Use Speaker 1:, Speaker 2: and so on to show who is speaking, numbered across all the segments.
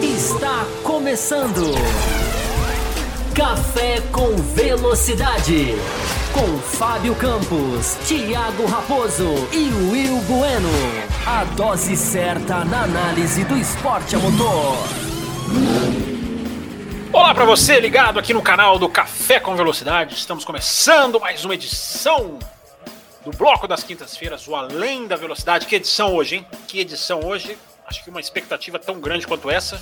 Speaker 1: Está começando. Café com Velocidade. Com Fábio Campos, Thiago Raposo e Will Bueno. A dose certa na análise do esporte a motor.
Speaker 2: Olá para você ligado aqui no canal do Café com Velocidade. Estamos começando mais uma edição do bloco das quintas-feiras, o Além da Velocidade. Que edição hoje, hein? Que edição hoje? Acho que uma expectativa tão grande quanto essa.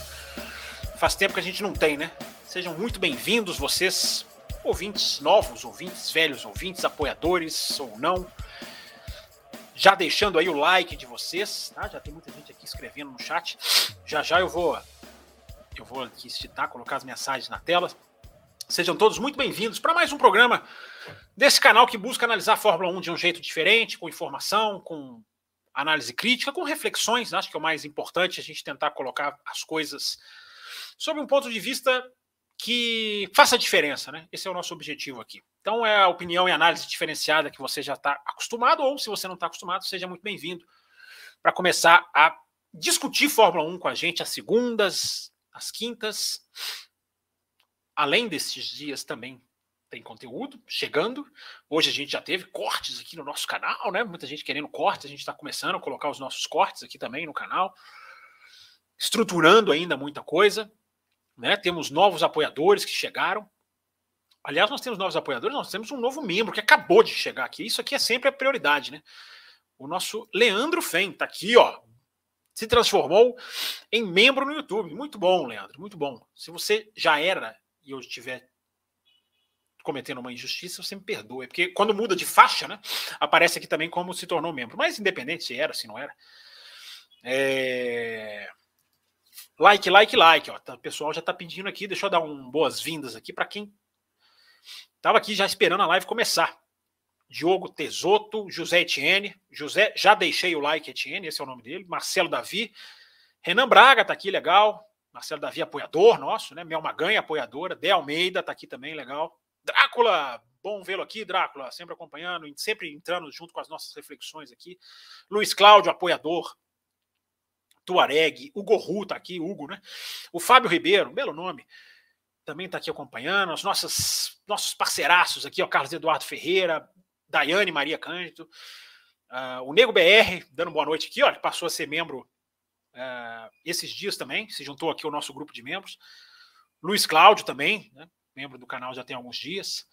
Speaker 2: Faz tempo que a gente não tem, né? Sejam muito bem-vindos vocês, ouvintes novos, ouvintes velhos, ouvintes apoiadores ou não. Já deixando aí o like de vocês, tá? Já tem muita gente aqui escrevendo no chat. Já já eu vou eu vou aqui citar, colocar as mensagens na tela. Sejam todos muito bem-vindos para mais um programa desse canal que busca analisar a Fórmula 1 de um jeito diferente, com informação, com análise crítica, com reflexões. Acho que é o mais importante a gente tentar colocar as coisas sob um ponto de vista que faça diferença, né? Esse é o nosso objetivo aqui. Então é a opinião e análise diferenciada que você já está acostumado, ou se você não está acostumado, seja muito bem-vindo para começar a discutir Fórmula 1 com a gente às segundas, às quintas. Além desses dias também tem conteúdo chegando. Hoje a gente já teve cortes aqui no nosso canal, né? Muita gente querendo cortes, a gente está começando a colocar os nossos cortes aqui também no canal, estruturando ainda muita coisa. Né? Temos novos apoiadores que chegaram. Aliás, nós temos novos apoiadores, nós temos um novo membro que acabou de chegar aqui. Isso aqui é sempre a prioridade, né? O nosso Leandro Fen está aqui, ó. Se transformou em membro no YouTube. Muito bom, Leandro, muito bom. Se você já era e eu estiver cometendo uma injustiça, você me perdoa. Porque quando muda de faixa, né? Aparece aqui também como se tornou membro. Mas independente se era, se não era. É... Like, like, like. Ó. Tá, o pessoal já está pedindo aqui. Deixa eu dar um boas-vindas aqui para quem estava aqui já esperando a live começar. Diogo Tesoto, José Etienne. José, já deixei o like, Etienne, esse é o nome dele. Marcelo Davi. Renan Braga está aqui, legal. Marcelo Davi, apoiador nosso, né? Mel Maganha, apoiadora. Dé Almeida está aqui também, legal. Drácula, bom vê-lo aqui, Drácula, sempre acompanhando, sempre entrando junto com as nossas reflexões aqui. Luiz Cláudio, apoiador. Tuareg, o Gorru tá aqui, Hugo, né? O Fábio Ribeiro, belo nome, também tá aqui acompanhando. Os nossos, nossos parceiraços aqui, ó, Carlos Eduardo Ferreira, Daiane Maria Cândido, uh, o Nego BR, dando boa noite aqui, que passou a ser membro uh, esses dias também, se juntou aqui ao nosso grupo de membros. Luiz Cláudio também, né? Membro do canal já tem alguns dias.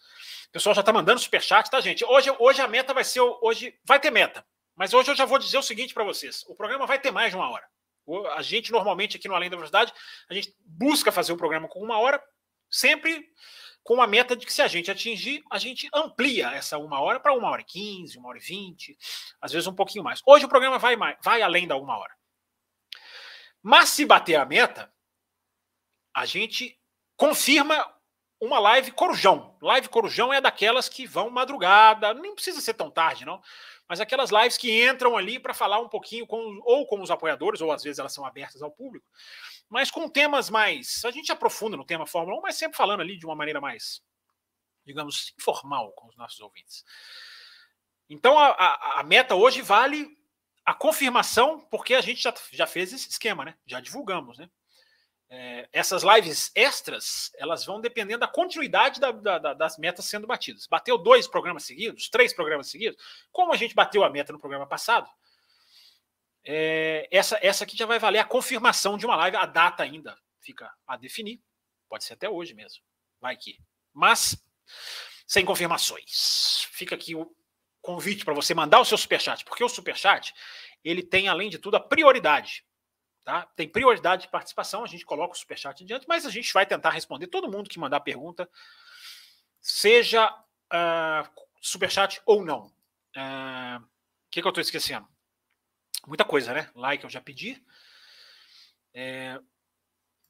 Speaker 2: O pessoal já tá mandando superchat, tá, gente? Hoje, hoje a meta vai ser. Hoje vai ter meta. Mas hoje eu já vou dizer o seguinte para vocês: o programa vai ter mais de uma hora. A gente, normalmente, aqui no Além da Velocidade, a gente busca fazer o programa com uma hora, sempre com a meta de que se a gente atingir, a gente amplia essa uma hora para uma hora e quinze, uma hora e vinte, às vezes um pouquinho mais. Hoje o programa vai, mais, vai além da uma hora. Mas se bater a meta, a gente confirma uma live corujão. Live corujão é daquelas que vão madrugada, nem precisa ser tão tarde, não mas aquelas lives que entram ali para falar um pouquinho com, ou com os apoiadores, ou às vezes elas são abertas ao público, mas com temas mais. A gente aprofunda no tema Fórmula 1, mas sempre falando ali de uma maneira mais, digamos, informal com os nossos ouvintes. Então a, a, a meta hoje vale a confirmação, porque a gente já, já fez esse esquema, né? Já divulgamos, né? É, essas lives extras, elas vão dependendo da continuidade da, da, das metas sendo batidas. Bateu dois programas seguidos, três programas seguidos, como a gente bateu a meta no programa passado, é, essa, essa aqui já vai valer a confirmação de uma live, a data ainda fica a definir, pode ser até hoje mesmo, vai que. Mas, sem confirmações. Fica aqui o convite para você mandar o seu superchat, porque o superchat, ele tem, além de tudo, a prioridade Tá? Tem prioridade de participação, a gente coloca o superchat adiante, mas a gente vai tentar responder todo mundo que mandar pergunta, seja uh, superchat ou não. Ah, o uh, que, que eu estou esquecendo? Muita coisa, né? Like eu já pedi. É...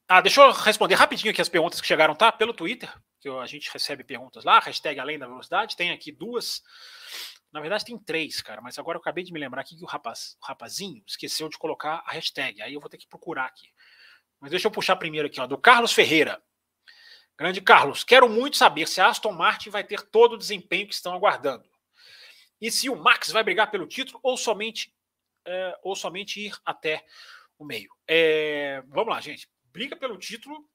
Speaker 2: Ah, deixa eu responder rapidinho aqui as perguntas que chegaram, tá? Pelo Twitter, que a gente recebe perguntas lá, hashtag Além da Velocidade, tem aqui duas. Na verdade, tem três, cara, mas agora eu acabei de me lembrar aqui que o, rapaz, o rapazinho esqueceu de colocar a hashtag. Aí eu vou ter que procurar aqui. Mas deixa eu puxar primeiro aqui, ó, do Carlos Ferreira. Grande Carlos, quero muito saber se a Aston Martin vai ter todo o desempenho que estão aguardando. E se o Max vai brigar pelo título ou somente é, ou somente ir até o meio. É, vamos lá, gente. Briga pelo título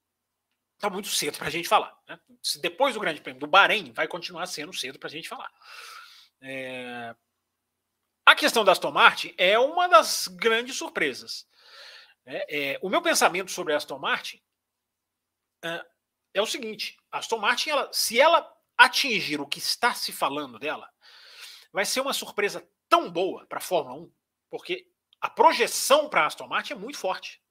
Speaker 2: está muito cedo para a gente falar. Né? Se depois do Grande Prêmio do Bahrein, vai continuar sendo cedo para a gente falar. É... A questão da Aston Martin é uma das grandes surpresas. É, é, o meu pensamento sobre a Aston Martin é, é o seguinte: a Aston Martin, ela, se ela atingir o que está se falando dela, vai ser uma surpresa tão boa para a Fórmula 1, porque a projeção para a Aston Martin é muito forte.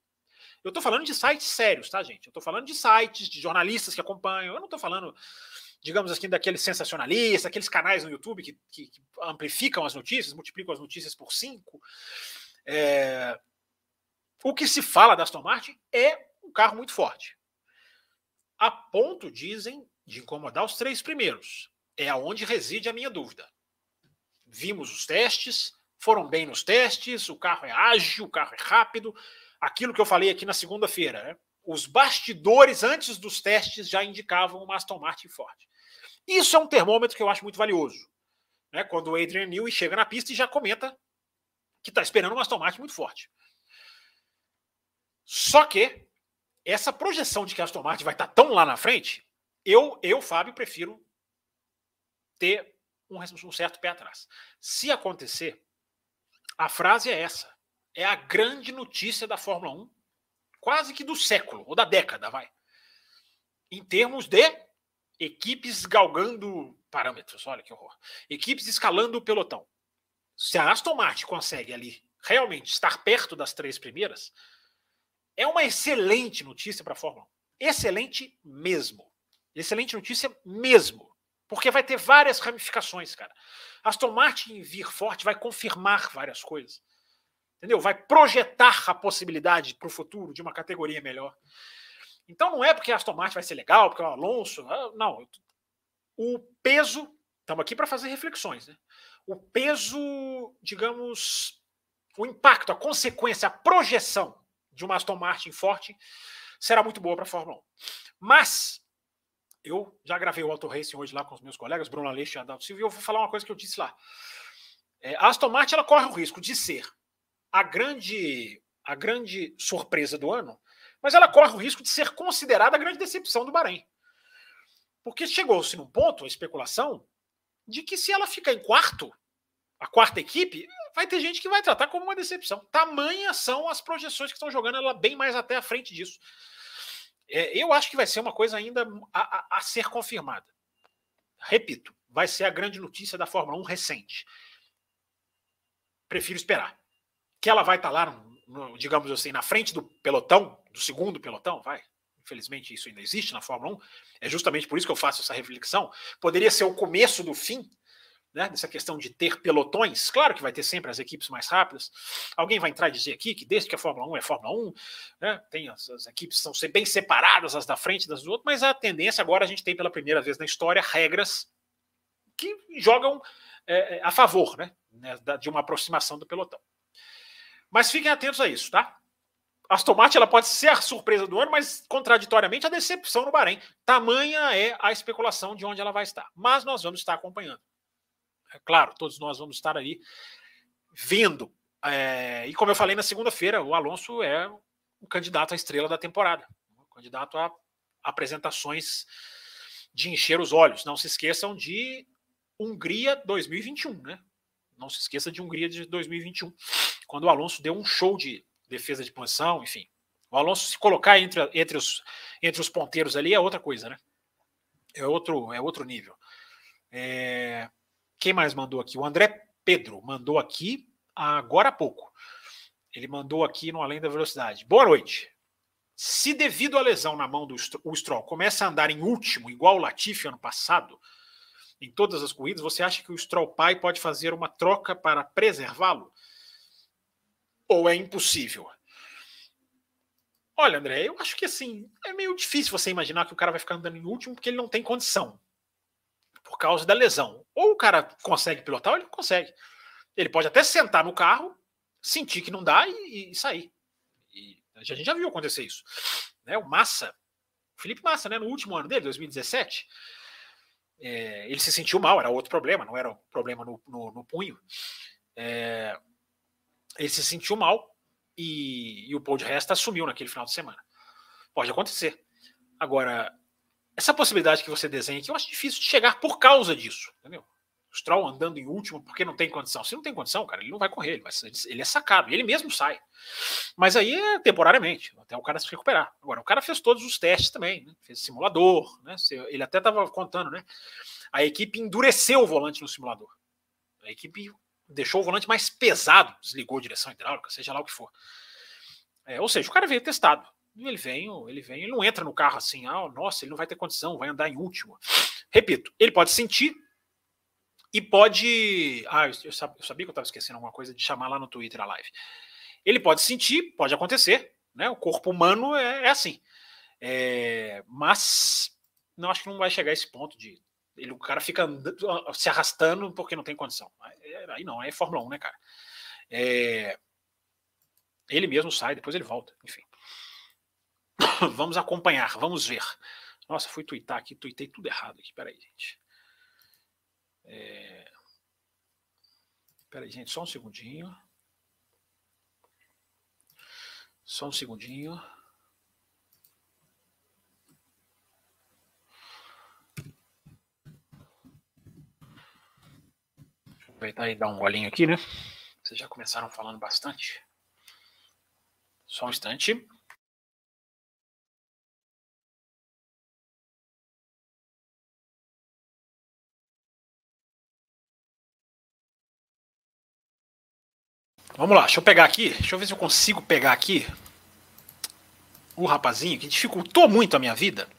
Speaker 2: Eu estou falando de sites sérios, tá, gente? Eu estou falando de sites, de jornalistas que acompanham. Eu não estou falando, digamos assim, daqueles sensacionalistas, aqueles canais no YouTube que, que, que amplificam as notícias, multiplicam as notícias por cinco. É... O que se fala da Aston Martin é um carro muito forte. A ponto, dizem, de incomodar os três primeiros. É aonde reside a minha dúvida. Vimos os testes, foram bem nos testes, o carro é ágil, o carro é rápido, aquilo que eu falei aqui na segunda-feira. Né? Os bastidores antes dos testes já indicavam uma Aston Martin forte. Isso é um termômetro que eu acho muito valioso. Né? Quando o Adrian Newey chega na pista e já comenta que está esperando uma Aston Martin muito forte. Só que essa projeção de que a Aston Martin vai estar tá tão lá na frente, eu, eu Fábio, prefiro ter um, um certo pé atrás. Se acontecer, a frase é essa é a grande notícia da Fórmula 1, quase que do século, ou da década, vai. Em termos de equipes galgando parâmetros, olha que horror. Equipes escalando o pelotão. Se a Aston Martin consegue ali realmente estar perto das três primeiras, é uma excelente notícia para a Fórmula 1. Excelente mesmo. Excelente notícia mesmo. Porque vai ter várias ramificações, cara. Aston Martin vir forte vai confirmar várias coisas entendeu? Vai projetar a possibilidade para o futuro de uma categoria melhor. Então não é porque a Aston Martin vai ser legal, porque o Alonso. Ah, não. O peso. Estamos aqui para fazer reflexões. Né? O peso, digamos, o impacto, a consequência, a projeção de uma Aston Martin forte será muito boa para a Fórmula 1. Mas eu já gravei o Auto Racing hoje lá com os meus colegas, Bruno Aleixo e Adalto Silva, e eu vou falar uma coisa que eu disse lá. É, a Aston Martin ela corre o risco de ser a grande, a grande surpresa do ano, mas ela corre o risco de ser considerada a grande decepção do Bahrein. Porque chegou-se num ponto, a especulação, de que se ela ficar em quarto, a quarta equipe, vai ter gente que vai tratar como uma decepção. Tamanhas são as projeções que estão jogando ela bem mais até à frente disso. É, eu acho que vai ser uma coisa ainda a, a, a ser confirmada. Repito, vai ser a grande notícia da Fórmula 1 recente. Prefiro esperar que ela vai estar tá lá, no, no, digamos assim, na frente do pelotão, do segundo pelotão, vai. Infelizmente isso ainda existe na Fórmula 1. É justamente por isso que eu faço essa reflexão. Poderia ser o começo do fim, né, dessa questão de ter pelotões. Claro que vai ter sempre as equipes mais rápidas. Alguém vai entrar e dizer aqui que desde que a Fórmula 1 é Fórmula 1, né, tem as, as equipes são bem separadas as da frente das outro, mas a tendência agora a gente tem pela primeira vez na história regras que jogam é, a favor né, né de uma aproximação do pelotão. Mas fiquem atentos a isso, tá? Aston Martin ela pode ser a surpresa do ano, mas contraditoriamente a decepção no Bahrein. Tamanha é a especulação de onde ela vai estar. Mas nós vamos estar acompanhando. É claro, todos nós vamos estar ali vendo. É, e como eu falei na segunda-feira, o Alonso é o candidato à estrela da temporada. O candidato a apresentações de encher os olhos. Não se esqueçam de Hungria 2021, né? Não se esqueça de Hungria de 2021 quando o Alonso deu um show de defesa de posição, enfim. O Alonso se colocar entre, entre, os, entre os ponteiros ali é outra coisa, né? É outro, é outro nível. É... Quem mais mandou aqui? O André Pedro mandou aqui agora há pouco. Ele mandou aqui no Além da Velocidade. Boa noite. Se devido à lesão na mão do o Stroll começa a andar em último, igual o Latifi ano passado, em todas as corridas, você acha que o Stroll pai pode fazer uma troca para preservá-lo? Ou é impossível? Olha, André, eu acho que assim, é meio difícil você imaginar que o cara vai ficar andando em último porque ele não tem condição. Por causa da lesão. Ou o cara consegue pilotar ou ele consegue. Ele pode até sentar no carro, sentir que não dá e, e sair. E a gente já viu acontecer isso. Né? O Massa, Felipe Massa, né, no último ano dele, 2017, é, ele se sentiu mal, era outro problema, não era o problema no, no, no punho. É, ele se sentiu mal e, e o Paul de Resta assumiu naquele final de semana. Pode acontecer. Agora, essa possibilidade que você desenha aqui, eu acho difícil de chegar por causa disso, entendeu? O Stroll andando em último porque não tem condição. Se não tem condição, cara, ele não vai correr, ele, vai, ele é sacado, ele mesmo sai. Mas aí é temporariamente, até o cara se recuperar. Agora, o cara fez todos os testes também, né? fez simulador, né? Ele até estava contando, né? A equipe endureceu o volante no simulador. A equipe deixou o volante mais pesado, desligou a direção hidráulica, seja lá o que for. É, ou seja, o cara veio testado. Ele vem, ele vem, ele não entra no carro assim, ah, nossa, ele não vai ter condição, vai andar em último. Repito, ele pode sentir e pode. Ah, eu, sabia que eu estava esquecendo alguma coisa de chamar lá no Twitter a live. Ele pode sentir, pode acontecer, né? O corpo humano é, é assim. É, mas não acho que não vai chegar a esse ponto de ele, o cara fica se arrastando porque não tem condição. Aí não, aí é Fórmula 1, né, cara? É, ele mesmo sai, depois ele volta, enfim. vamos acompanhar, vamos ver. Nossa, fui twittar aqui, tuitei tudo errado aqui. Peraí, gente. É... Peraí, gente, só um segundinho. Só um segundinho. Aproveitar e dar um golinho aqui, né? Vocês já começaram falando bastante. Só um instante. Vamos lá, deixa eu pegar aqui. Deixa eu ver se eu consigo pegar aqui o rapazinho que dificultou muito a minha vida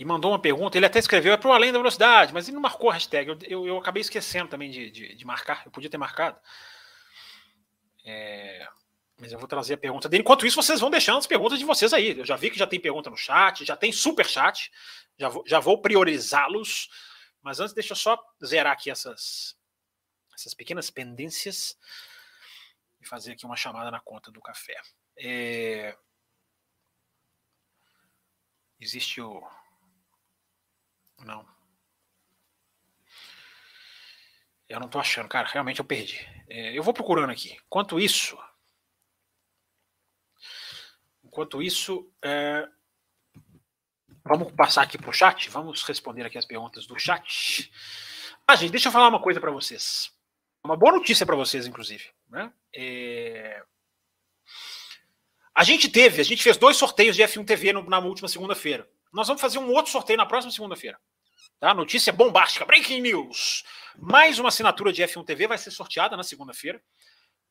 Speaker 2: e mandou uma pergunta. Ele até escreveu, é para o além da velocidade, mas ele não marcou a hashtag. Eu, eu, eu acabei esquecendo também de, de, de, marcar. Eu podia ter marcado. É, mas eu vou trazer a pergunta dele. Enquanto isso, vocês vão deixando as perguntas de vocês aí. Eu já vi que já tem pergunta no chat, já tem super chat. Já vou, já vou priorizá-los. Mas antes, deixa eu só zerar aqui essas, essas pequenas pendências e fazer aqui uma chamada na conta do café. É, existe o não. Eu não tô achando, cara. Realmente eu perdi. É, eu vou procurando aqui. Enquanto isso. Enquanto isso. É, vamos passar aqui pro chat. Vamos responder aqui as perguntas do chat. Ah, gente, deixa eu falar uma coisa para vocês. Uma boa notícia para vocês, inclusive. Né? É... A gente teve, a gente fez dois sorteios de F1 TV no, na última segunda-feira. Nós vamos fazer um outro sorteio na próxima segunda-feira. Tá? Notícia bombástica, breaking news. Mais uma assinatura de F1 TV vai ser sorteada na segunda-feira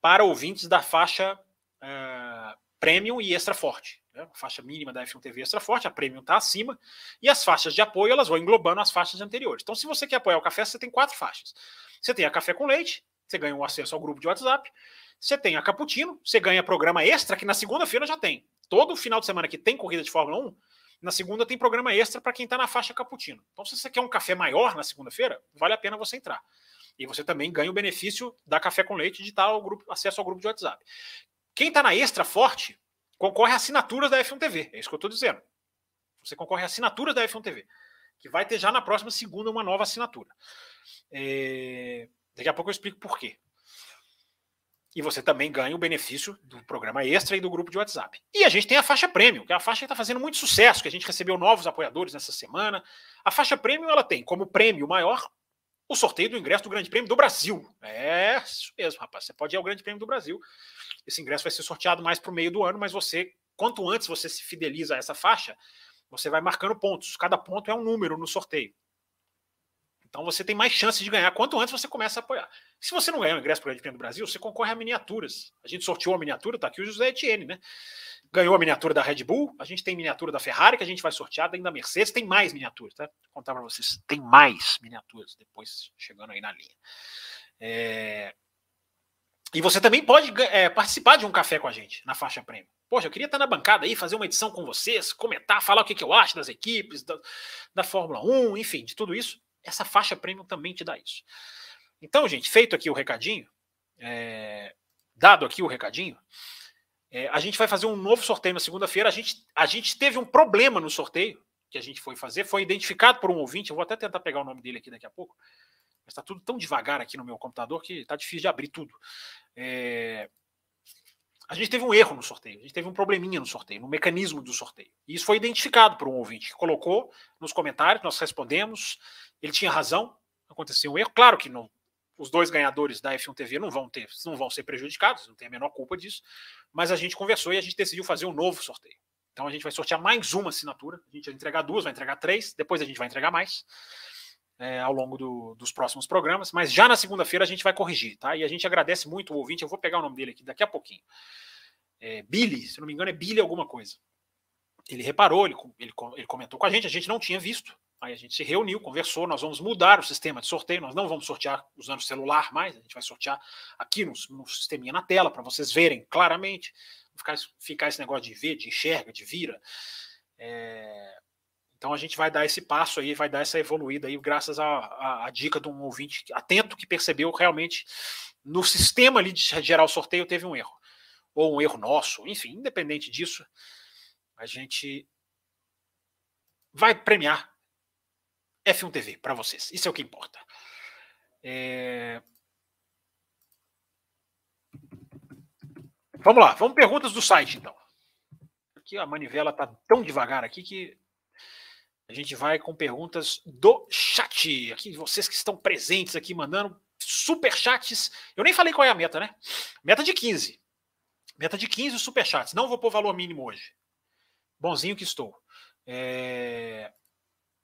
Speaker 2: para ouvintes da faixa uh, Premium e Extra Forte. Né? A faixa mínima da F1 TV Extra Forte, a Premium está acima, e as faixas de apoio elas vão englobando as faixas anteriores. Então, se você quer apoiar o café, você tem quatro faixas. Você tem a Café com Leite, você ganha um acesso ao grupo de WhatsApp. Você tem a Cappuccino, você ganha programa extra, que na segunda-feira já tem. Todo final de semana que tem corrida de Fórmula 1, na segunda tem programa extra para quem está na faixa cappuccino. Então, se você quer um café maior na segunda-feira, vale a pena você entrar. E você também ganha o benefício da café com leite de ao grupo, acesso ao grupo de WhatsApp. Quem está na extra forte concorre a assinaturas da F1 TV. É isso que eu estou dizendo. Você concorre a assinaturas da F1 TV, que vai ter já na próxima segunda uma nova assinatura. É... Daqui a pouco eu explico por quê. E você também ganha o benefício do programa extra e do grupo de WhatsApp. E a gente tem a faixa premium, que é a faixa que está fazendo muito sucesso, que a gente recebeu novos apoiadores nessa semana. A faixa premium ela tem como prêmio maior o sorteio do ingresso do Grande Prêmio do Brasil. É isso mesmo, rapaz. Você pode ir ao Grande Prêmio do Brasil. Esse ingresso vai ser sorteado mais para o meio do ano, mas você, quanto antes você se fideliza a essa faixa, você vai marcando pontos. Cada ponto é um número no sorteio. Então você tem mais chance de ganhar quanto antes você começa a apoiar. Se você não ganhar o ingresso para o Grande Prêmio do Brasil, você concorre a miniaturas. A gente sorteou a miniatura, tá aqui o José Etienne, né? Ganhou a miniatura da Red Bull, a gente tem miniatura da Ferrari que a gente vai sortear, tem da Mercedes, tem mais miniaturas, tá? Vou contar para vocês, tem mais miniaturas depois chegando aí na linha. É... E você também pode é, participar de um café com a gente na faixa prêmio. Poxa, eu queria estar na bancada aí, fazer uma edição com vocês, comentar, falar o que, que eu acho das equipes, da, da Fórmula 1, enfim, de tudo isso essa faixa premium também te dá isso. Então, gente, feito aqui o recadinho, é, dado aqui o recadinho, é, a gente vai fazer um novo sorteio na segunda-feira. A gente, a gente teve um problema no sorteio que a gente foi fazer, foi identificado por um ouvinte. Eu vou até tentar pegar o nome dele aqui daqui a pouco, mas está tudo tão devagar aqui no meu computador que está difícil de abrir tudo. É, a gente teve um erro no sorteio, a gente teve um probleminha no sorteio, no mecanismo do sorteio. E isso foi identificado por um ouvinte que colocou nos comentários, nós respondemos, ele tinha razão, aconteceu um erro. Claro que não, os dois ganhadores da F1 TV não vão ter, não vão ser prejudicados, não tem a menor culpa disso, mas a gente conversou e a gente decidiu fazer um novo sorteio. Então a gente vai sortear mais uma assinatura, a gente vai entregar duas, vai entregar três, depois a gente vai entregar mais é, ao longo do, dos próximos programas, mas já na segunda-feira a gente vai corrigir, tá? E a gente agradece muito o ouvinte, eu vou pegar o nome dele aqui daqui a pouquinho. É, Billy, se não me engano, é Billy alguma coisa. Ele reparou, ele, ele, ele comentou com a gente, a gente não tinha visto. Aí a gente se reuniu, conversou, nós vamos mudar o sistema de sorteio, nós não vamos sortear usando celular mais, a gente vai sortear aqui no, no sisteminha na tela, para vocês verem claramente, ficar, ficar esse negócio de ver, de enxerga, de vira. É, então a gente vai dar esse passo aí, vai dar essa evoluída aí, graças à dica de um ouvinte atento que percebeu realmente no sistema ali de gerar o sorteio teve um erro. Ou um erro nosso, enfim, independente disso, a gente vai premiar F1 TV para vocês. Isso é o que importa. É... Vamos lá, vamos perguntas do site então. Aqui a manivela tá tão devagar aqui que a gente vai com perguntas do chat. Aqui, vocês que estão presentes aqui, mandando super chats. Eu nem falei qual é a meta, né? Meta de 15. Meta de 15 super chats. Não vou pôr valor mínimo hoje. Bonzinho que estou. É...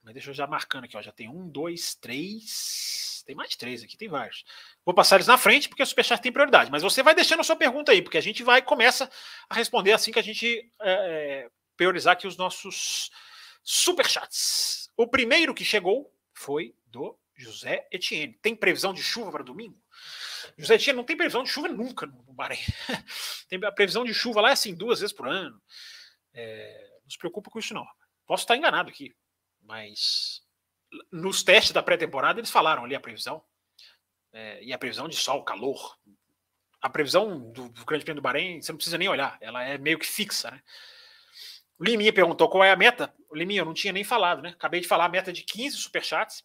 Speaker 2: Mas deixa eu já marcando aqui, ó. Já tem um, dois, três. Tem mais três aqui, tem vários. Vou passar eles na frente, porque o Superchat tem prioridade. Mas você vai deixando a sua pergunta aí, porque a gente vai começa a responder assim que a gente é, priorizar aqui os nossos Superchats. O primeiro que chegou foi do José Etienne. Tem previsão de chuva para domingo? José Etienne não tem previsão de chuva nunca no Bahrein. tem a previsão de chuva lá é assim duas vezes por ano. É, não se preocupa com isso não. Posso estar enganado aqui, mas nos testes da pré-temporada eles falaram ali a previsão. É, e a previsão de sol, calor. A previsão do, do Grande Prêmio do Bahrein, você não precisa nem olhar, ela é meio que fixa, né? O Liminha perguntou qual é a meta. O Liminha, eu não tinha nem falado, né? Acabei de falar a meta de 15 superchats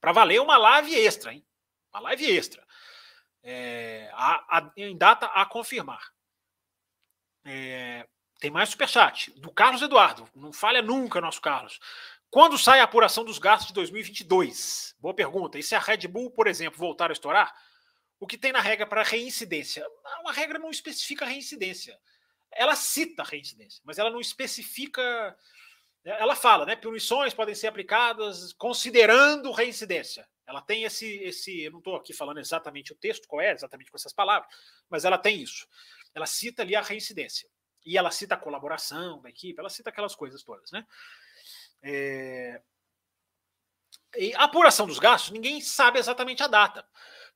Speaker 2: para valer uma live extra, hein? Uma live extra. É, a, a, em data a confirmar. É, tem mais superchat. Do Carlos Eduardo. Não falha nunca, nosso Carlos. Quando sai a apuração dos gastos de 2022? Boa pergunta. E se a Red Bull, por exemplo, voltar a estourar? O que tem na regra para reincidência? Uma regra não especifica reincidência ela cita a reincidência, mas ela não especifica. Né, ela fala, né? Punições podem ser aplicadas considerando reincidência. Ela tem esse. esse eu não estou aqui falando exatamente o texto, qual é, exatamente com essas palavras, mas ela tem isso. Ela cita ali a reincidência. E ela cita a colaboração da equipe, ela cita aquelas coisas todas, né? É... E a apuração dos gastos, ninguém sabe exatamente a data.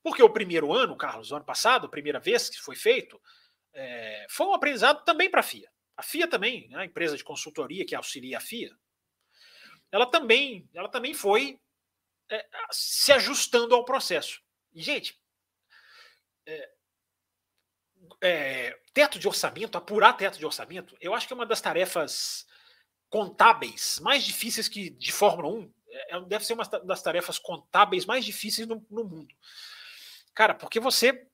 Speaker 2: Porque o primeiro ano, Carlos, o ano passado, a primeira vez que foi feito, é, foi um aprendizado também para a FIA. A FIA também, né, a empresa de consultoria que auxilia a FIA, ela também, ela também foi é, se ajustando ao processo. E, gente, é, é, teto de orçamento, apurar teto de orçamento, eu acho que é uma das tarefas contábeis mais difíceis que de Fórmula 1. É, é, deve ser uma das tarefas contábeis mais difíceis no, no mundo. Cara, porque você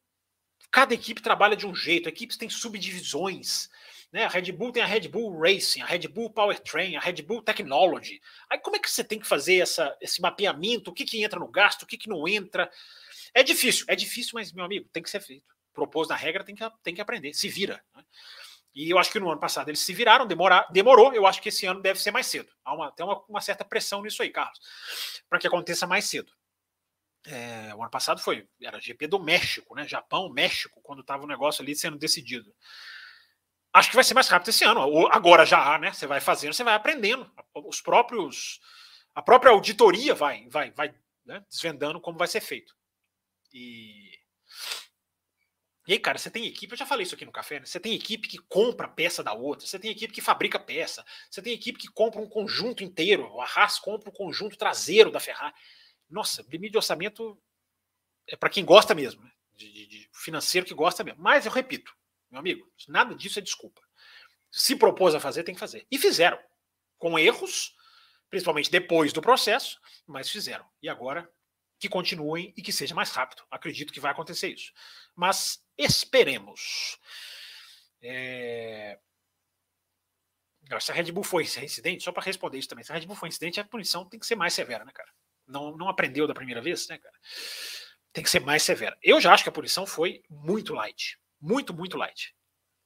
Speaker 2: Cada equipe trabalha de um jeito, equipes têm subdivisões. Né? A Red Bull tem a Red Bull Racing, a Red Bull Powertrain, a Red Bull Technology. Aí como é que você tem que fazer essa, esse mapeamento? O que, que entra no gasto, o que, que não entra? É difícil, é difícil, mas, meu amigo, tem que ser feito. Propôs na regra, tem que, tem que aprender, se vira. Né? E eu acho que no ano passado eles se viraram, demorar, demorou. Eu acho que esse ano deve ser mais cedo. Há uma, tem uma, uma certa pressão nisso aí, Carlos, para que aconteça mais cedo. É, o ano passado foi, era GP do México, né? Japão, México, quando estava o negócio ali sendo decidido. Acho que vai ser mais rápido esse ano. Agora já há, né? Você vai fazendo, você vai aprendendo. Os próprios, a própria auditoria vai, vai, vai né? desvendando como vai ser feito. E e aí, cara, você tem equipe, eu já falei isso aqui no café, né? Você tem equipe que compra peça da outra, você tem equipe que fabrica peça, você tem equipe que compra um conjunto inteiro, o Arras compra o conjunto traseiro da Ferrari. Nossa, limite de orçamento é para quem gosta mesmo, né? de, de, de, financeiro que gosta mesmo. Mas eu repito, meu amigo, nada disso é desculpa. Se propôs a fazer, tem que fazer. E fizeram. Com erros, principalmente depois do processo, mas fizeram. E agora que continuem e que seja mais rápido. Acredito que vai acontecer isso. Mas esperemos. É... Se a Red Bull foi incidente, só para responder isso também, se a Red Bull foi incidente, a punição tem que ser mais severa, né, cara? Não, não aprendeu da primeira vez, né, cara? Tem que ser mais severa. Eu já acho que a punição foi muito light. Muito, muito light.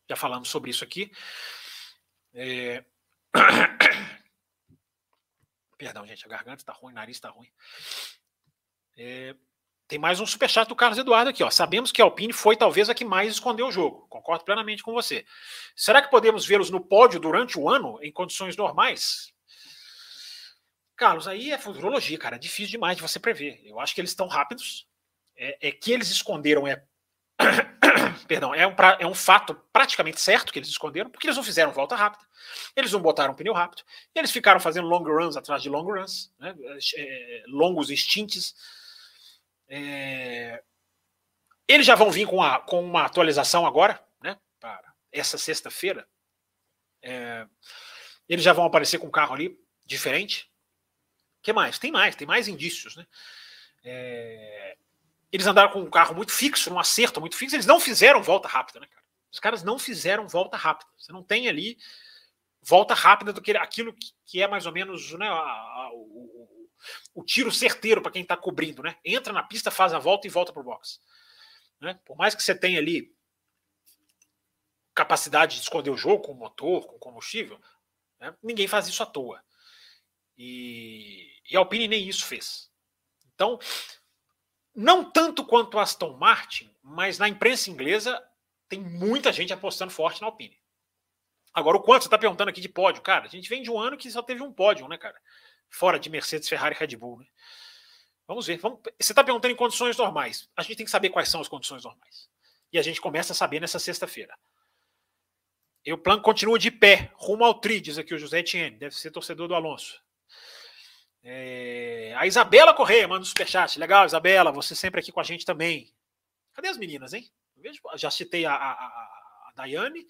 Speaker 2: Já falamos sobre isso aqui. É... Perdão, gente, a garganta está ruim, o nariz está ruim. É... Tem mais um superchat do Carlos Eduardo aqui. Ó. Sabemos que a Alpine foi talvez a que mais escondeu o jogo. Concordo plenamente com você. Será que podemos vê-los no pódio durante o ano, em condições normais? Carlos, aí é futurologia, cara. É difícil demais de você prever. Eu acho que eles estão rápidos. É, é que eles esconderam é. Perdão, é um, pra... é um fato praticamente certo que eles esconderam, porque eles não fizeram volta rápida, eles não botaram pneu rápido, eles ficaram fazendo long runs atrás de long runs, né? é, longos extintes é... Eles já vão vir com, a, com uma atualização agora, né? Para essa sexta-feira. É... Eles já vão aparecer com um carro ali diferente. O que mais? Tem mais, tem mais indícios, né? É... Eles andaram com um carro muito fixo, um acerto muito fixo. Eles não fizeram volta rápida, né, cara? Os caras não fizeram volta rápida. Você não tem ali volta rápida do que aquilo que é mais ou menos né, a, a, o, o tiro certeiro para quem está cobrindo, né? Entra na pista, faz a volta e volta para o box. Né? Por mais que você tenha ali capacidade de esconder o jogo com motor, com combustível, né? ninguém faz isso à toa. E, e a Alpine nem isso fez. Então, não tanto quanto Aston Martin, mas na imprensa inglesa tem muita gente apostando forte na Alpine. Agora, o quanto você está perguntando aqui de pódio? Cara, a gente vem de um ano que só teve um pódio, né, cara? fora de Mercedes, Ferrari e Red Bull. Né? Vamos ver. Vamos... Você está perguntando em condições normais. A gente tem que saber quais são as condições normais. E a gente começa a saber nessa sexta-feira. E o plano continua de pé, rumo ao tri, diz aqui o José Etienne, deve ser torcedor do Alonso. É... A Isabela Correia manda um superchat. Legal, Isabela, você sempre aqui com a gente também. Cadê as meninas, hein? Já citei a, a, a Daiane.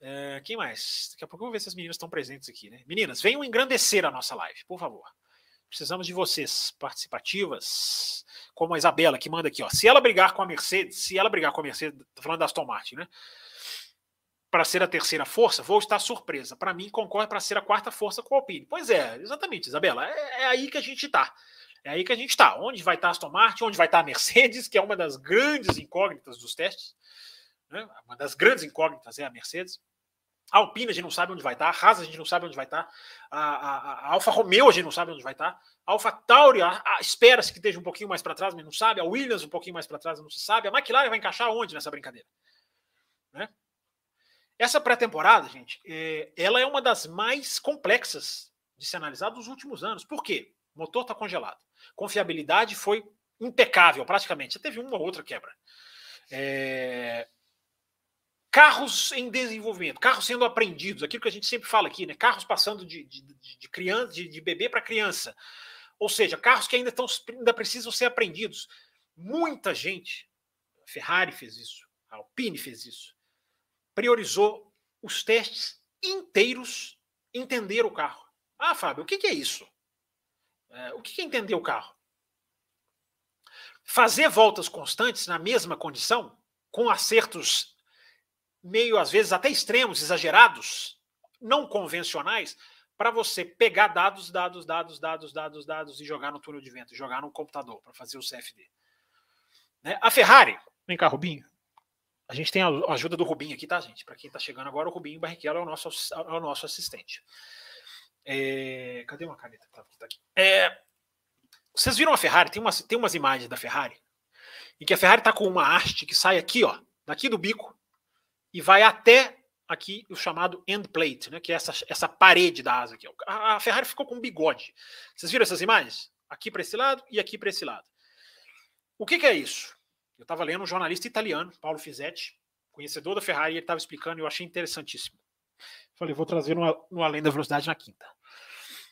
Speaker 2: É, quem mais? Daqui a pouco eu vou ver se as meninas estão presentes aqui, né? Meninas, venham engrandecer a nossa live, por favor. Precisamos de vocês, participativas, como a Isabela, que manda aqui, ó. Se ela brigar com a Mercedes, se ela brigar com a Mercedes, tô falando da Aston Martin, né? Para ser a terceira força, vou estar surpresa. Para mim, concorre para ser a quarta força com a Alpine. Pois é, exatamente, Isabela. É, é aí que a gente está. É aí que a gente está. Onde vai estar a Aston Martin, onde vai estar a Mercedes, que é uma das grandes incógnitas dos testes. Né? Uma das grandes incógnitas é a Mercedes. A Alpine a gente não sabe onde vai estar, a Haas a gente não sabe onde vai estar, a, a, a Alfa Romeo a gente não sabe onde vai estar, a Alfa Tauri espera-se que esteja um pouquinho mais para trás, mas não sabe, a Williams um pouquinho mais para trás, não se sabe, a McLaren vai encaixar onde nessa brincadeira? Né? Essa pré-temporada, gente, é, ela é uma das mais complexas de se analisar dos últimos anos. Por quê? O motor está congelado. Confiabilidade foi impecável, praticamente. Já teve uma ou outra quebra. É, carros em desenvolvimento, carros sendo aprendidos, aquilo que a gente sempre fala aqui, né? Carros passando de, de, de criança, de, de bebê para criança. Ou seja, carros que ainda, estão, ainda precisam ser aprendidos. Muita gente, a Ferrari fez isso, a Alpine fez isso, priorizou os testes inteiros entender o carro. Ah, Fábio, o que, que é isso? É, o que, que é entender o carro? Fazer voltas constantes na mesma condição, com acertos meio às vezes até extremos, exagerados, não convencionais, para você pegar dados, dados, dados, dados, dados, dados e jogar no túnel de vento, jogar no computador para fazer o CFD. Né? A Ferrari, vem cá, Rubinho. A gente tem a ajuda do Rubinho aqui, tá, gente? Para quem está chegando agora, o Rubinho Barrichello é o nosso, é o nosso assistente. É... Cadê uma caneta? Tá, tá aqui. É... Vocês viram a Ferrari? Tem umas, tem umas imagens da Ferrari em que a Ferrari está com uma haste que sai aqui, ó, daqui do bico, e vai até aqui o chamado end plate, né, que é essa, essa parede da asa aqui. A, Ferrari ficou com um bigode. Vocês viram essas imagens? Aqui para esse lado e aqui para esse lado. O que, que é isso? Eu estava lendo um jornalista italiano, Paulo Fizetti, conhecedor da Ferrari, ele estava explicando e eu achei interessantíssimo. Falei, vou trazer no, Além da Velocidade na quinta.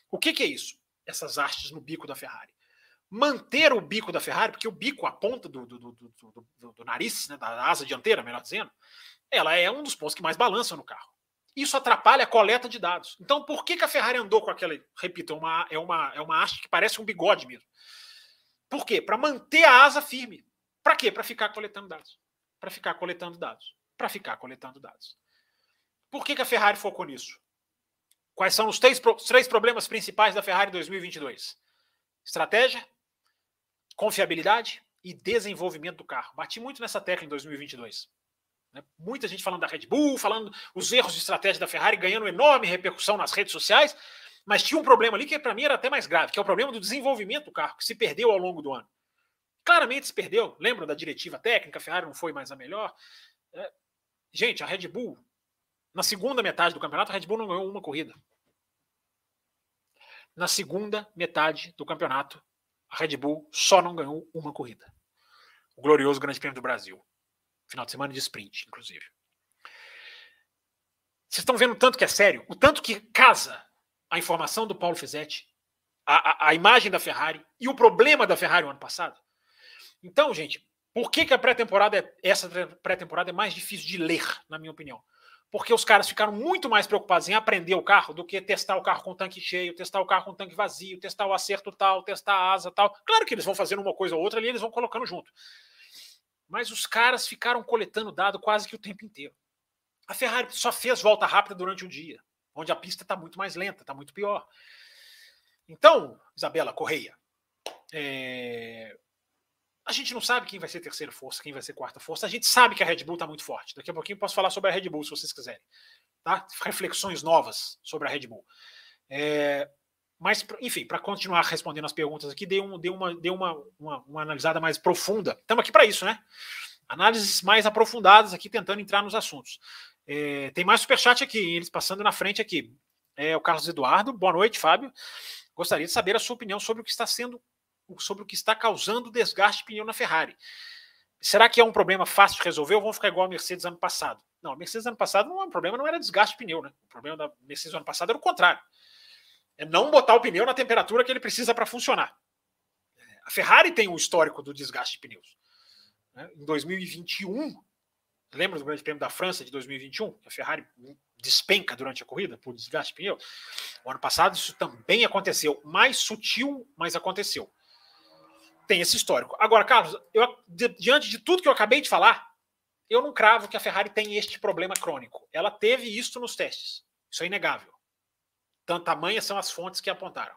Speaker 2: O que, que é isso? Essas hastes no bico da Ferrari. Manter o bico da Ferrari, porque o bico, a ponta do, do, do, do, do nariz, né, da asa dianteira, melhor dizendo, ela é um dos pontos que mais balança no carro. Isso atrapalha a coleta de dados. Então, por que, que a Ferrari andou com aquela. Repito, é uma, é uma, é uma haste que parece um bigode mesmo. Por quê? Para manter a asa firme. Para quê? Para ficar coletando dados. Para ficar coletando dados. para ficar coletando dados. Por que, que a Ferrari focou nisso? Quais são os três, os três problemas principais da Ferrari 2022? Estratégia, confiabilidade e desenvolvimento do carro. Bati muito nessa tecla em 2022. Né? Muita gente falando da Red Bull, falando os erros de estratégia da Ferrari, ganhando enorme repercussão nas redes sociais, mas tinha um problema ali que para mim era até mais grave, que é o problema do desenvolvimento do carro, que se perdeu ao longo do ano. Claramente se perdeu. Lembram da diretiva técnica? A Ferrari não foi mais a melhor. É. Gente, a Red Bull, na segunda metade do campeonato, a Red Bull não ganhou uma corrida. Na segunda metade do campeonato, a Red Bull só não ganhou uma corrida. O glorioso Grande Prêmio do Brasil. Final de semana de sprint, inclusive. Vocês estão vendo o tanto que é sério? O tanto que casa a informação do Paulo Fizetti, a, a, a imagem da Ferrari e o problema da Ferrari no ano passado? Então, gente, por que, que a pré-temporada, é, essa pré-temporada é mais difícil de ler, na minha opinião? Porque os caras ficaram muito mais preocupados em aprender o carro do que testar o carro com tanque cheio, testar o carro com tanque vazio, testar o acerto tal, testar a asa tal. Claro que eles vão fazendo uma coisa ou outra ali, eles vão colocando junto. Mas os caras ficaram coletando dado quase que o tempo inteiro. A Ferrari só fez volta rápida durante o dia, onde a pista está muito mais lenta, está muito pior. Então, Isabela Correia, é, a gente não sabe quem vai ser terceira força, quem vai ser quarta força. A gente sabe que a Red Bull está muito forte. Daqui a pouquinho posso falar sobre a Red Bull, se vocês quiserem. Tá? Reflexões novas sobre a Red Bull. É, mas, enfim, para continuar respondendo as perguntas aqui, dei, um, dei, uma, dei uma, uma, uma analisada mais profunda. Estamos aqui para isso, né? Análises mais aprofundadas aqui, tentando entrar nos assuntos. É, tem mais superchat aqui, eles passando na frente aqui. É, o Carlos Eduardo, boa noite, Fábio. Gostaria de saber a sua opinião sobre o que está sendo sobre o que está causando desgaste de pneu na Ferrari. Será que é um problema fácil de resolver ou vão ficar igual a Mercedes ano passado? Não, a Mercedes ano passado não é um problema, não era desgaste de pneu, né? O problema da Mercedes ano passado era o contrário. É não botar o pneu na temperatura que ele precisa para funcionar. A Ferrari tem um histórico do desgaste de pneus. Né? Em 2021, lembra do Grande Prêmio da França de 2021? A Ferrari despenca durante a corrida por desgaste de pneu. O ano passado isso também aconteceu. Mais sutil, mas aconteceu tem esse histórico. Agora, Carlos, eu, diante de tudo que eu acabei de falar, eu não cravo que a Ferrari tem este problema crônico. Ela teve isso nos testes. Isso é inegável. Tanto tamanhas são as fontes que apontaram.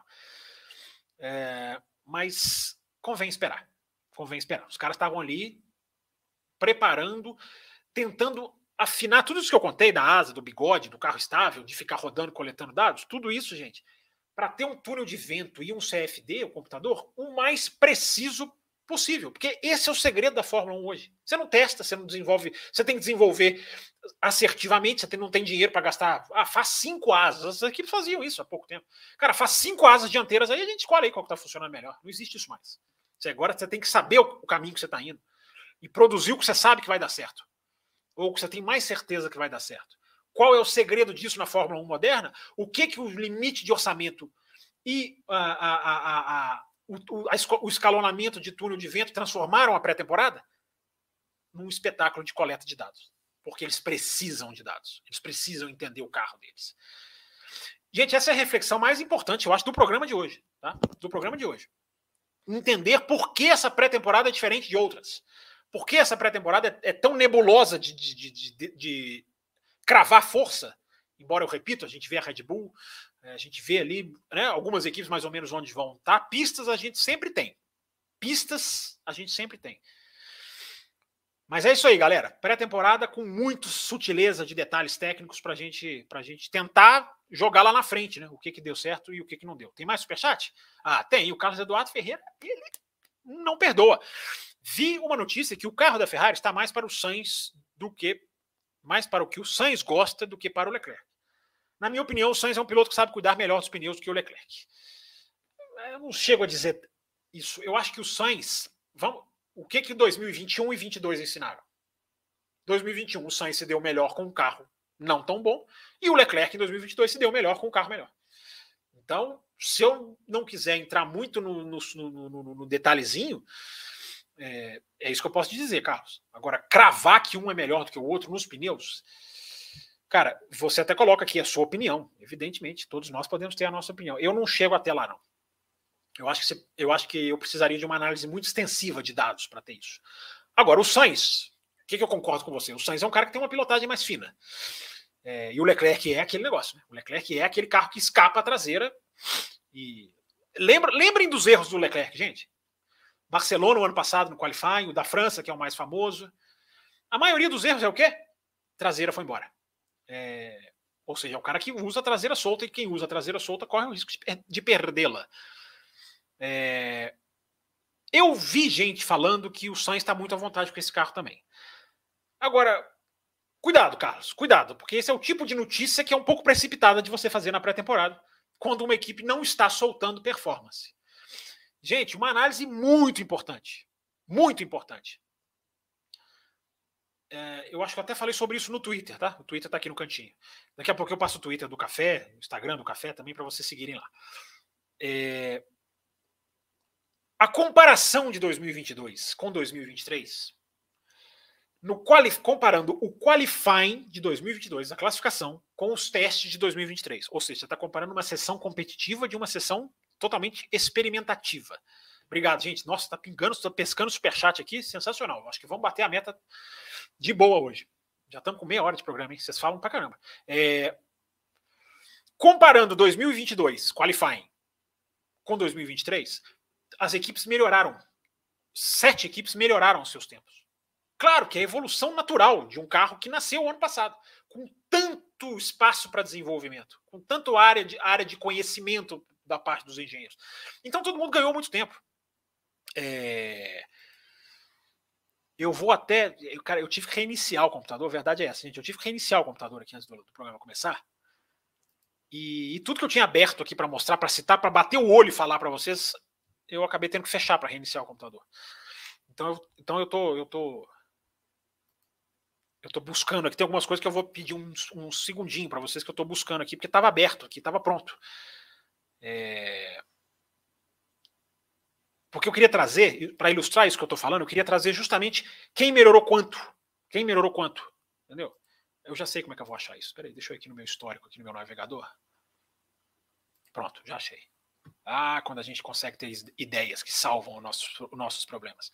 Speaker 2: É, mas convém esperar. Convém esperar. Os caras estavam ali preparando, tentando afinar tudo isso que eu contei da asa, do bigode, do carro estável, de ficar rodando, coletando dados. Tudo isso, gente, para ter um túnel de vento e um CFD, o computador, o mais preciso possível. Porque esse é o segredo da Fórmula 1 hoje. Você não testa, você não desenvolve, você tem que desenvolver assertivamente, você não tem dinheiro para gastar. Ah, faz cinco asas. As equipes faziam isso há pouco tempo. Cara, faz cinco asas dianteiras, aí a gente escolhe aí qual está funcionando melhor. Não existe isso mais. Você agora você tem que saber o caminho que você está indo e produzir o que você sabe que vai dar certo. Ou que você tem mais certeza que vai dar certo. Qual é o segredo disso na Fórmula 1 moderna? O que, que o limite de orçamento e a, a, a, o, o escalonamento de túnel de vento transformaram a pré-temporada num espetáculo de coleta de dados. Porque eles precisam de dados. Eles precisam entender o carro deles. Gente, essa é a reflexão mais importante, eu acho, do programa de hoje. Tá? Do programa de hoje. Entender por que essa pré-temporada é diferente de outras. Por que essa pré-temporada é, é, tão nebulosa de, de, de, de, cravar força, embora eu repito, a gente vê a Red Bull, eh, a gente vê ali né, algumas equipes mais ou menos onde vão estar. Tá? Pistas a gente sempre tem. Pistas a gente sempre tem. Mas é isso aí, galera. Pré-temporada com muito sutileza de detalhes técnicos para gente, a gente tentar jogar lá na frente, né? O que, que deu certo e o que, que não deu. Tem mais superchat? Ah, tem. O Carlos Eduardo Ferreira, ele não perdoa. Vi uma notícia que o carro da Ferrari está mais para o Sainz do que mais para o que o Sainz gosta do que para o Leclerc. Na minha opinião, o Sainz é um piloto que sabe cuidar melhor dos pneus do que o Leclerc. Eu não chego a dizer isso. Eu acho que o Sainz. Vamos, o que que 2021 e 2022 ensinaram? 2021, o Sainz se deu melhor com um carro não tão bom, e o Leclerc em 2022 se deu melhor com um carro melhor. Então, se eu não quiser entrar muito no, no, no, no detalhezinho, é, é, isso que eu posso te dizer, Carlos. Agora, cravar que um é melhor do que o outro nos pneus, cara, você até coloca aqui a sua opinião. Evidentemente, todos nós podemos ter a nossa opinião. Eu não chego até lá, não. Eu acho que, você, eu, acho que eu precisaria de uma análise muito extensiva de dados para ter isso. Agora, o Sainz, que, que eu concordo com você? O Sainz é um cara que tem uma pilotagem mais fina. É, e o Leclerc é aquele negócio, né? O Leclerc é aquele carro que escapa a traseira. E Lembra, lembrem dos erros do Leclerc, gente. Barcelona, o ano passado, no qualifying, o da França, que é o mais famoso. A maioria dos erros é o quê? Traseira foi embora. É, ou seja, é o cara que usa a traseira solta e quem usa a traseira solta corre o risco de, de perdê-la. É, eu vi gente falando que o Sainz está muito à vontade com esse carro também. Agora, cuidado, Carlos, cuidado, porque esse é o tipo de notícia que é um pouco precipitada de você fazer na pré-temporada, quando uma equipe não está soltando performance. Gente, uma análise muito importante. Muito importante. É, eu acho que eu até falei sobre isso no Twitter, tá? O Twitter está aqui no cantinho. Daqui a pouco eu passo o Twitter do Café, o Instagram do Café também, para vocês seguirem lá. É, a comparação de 2022 com 2023, no quali, comparando o qualifying de 2022, a classificação, com os testes de 2023. Ou seja, você está comparando uma sessão competitiva de uma sessão totalmente experimentativa. Obrigado, gente. Nossa, está pingando, está pescando superchat aqui, sensacional. Acho que vamos bater a meta de boa hoje. Já estamos com meia hora de programa, hein? Vocês falam pra caramba. É... Comparando 2022, qualifying, com 2023, as equipes melhoraram. Sete equipes melhoraram seus tempos. Claro que é a evolução natural de um carro que nasceu ano passado, com tanto espaço para desenvolvimento, com tanto área de, área de conhecimento da parte dos engenheiros. Então todo mundo ganhou muito tempo. É... Eu vou até. Eu, cara, eu tive que reiniciar o computador, a verdade é essa, gente. Eu tive que reiniciar o computador aqui antes do, do programa começar. E, e, tudo que eu tinha aberto aqui para mostrar, para citar, para bater o olho e falar para vocês, eu acabei tendo que fechar para reiniciar o computador. Então, eu, então eu tô, eu tô, eu tô buscando aqui. Tem algumas coisas que eu vou pedir um, um segundinho para vocês que eu tô buscando aqui, porque estava aberto aqui, estava pronto. É... Porque eu queria trazer, para ilustrar isso que eu estou falando, eu queria trazer justamente quem melhorou quanto. Quem melhorou quanto. Entendeu? Eu já sei como é que eu vou achar isso. Peraí, deixa eu ir aqui no meu histórico, aqui no meu navegador. Pronto, já achei. Ah, quando a gente consegue ter ideias que salvam os nossos, os nossos problemas.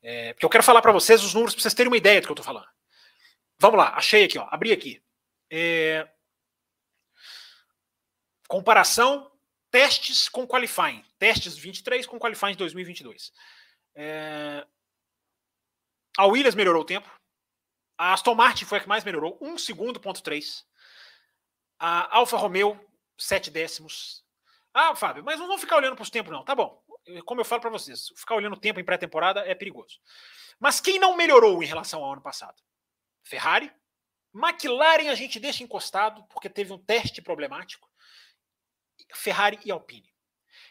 Speaker 2: É, porque eu quero falar para vocês os números para vocês terem uma ideia do que eu estou falando. Vamos lá, achei aqui, ó, abri aqui. É, comparação testes com qualifying. Testes 23 com qualifying de 2022. É... A Williams melhorou o tempo. A Aston Martin foi a que mais melhorou, 1 segundo, ponto 3. A Alfa Romeo, 7 décimos. Ah, Fábio, mas não vamos ficar olhando para os tempos, não. Tá bom. Como eu falo para vocês, ficar olhando o tempo em pré-temporada é perigoso. Mas quem não melhorou em relação ao ano passado? Ferrari. McLaren a gente deixa encostado porque teve um teste problemático. Ferrari e Alpine.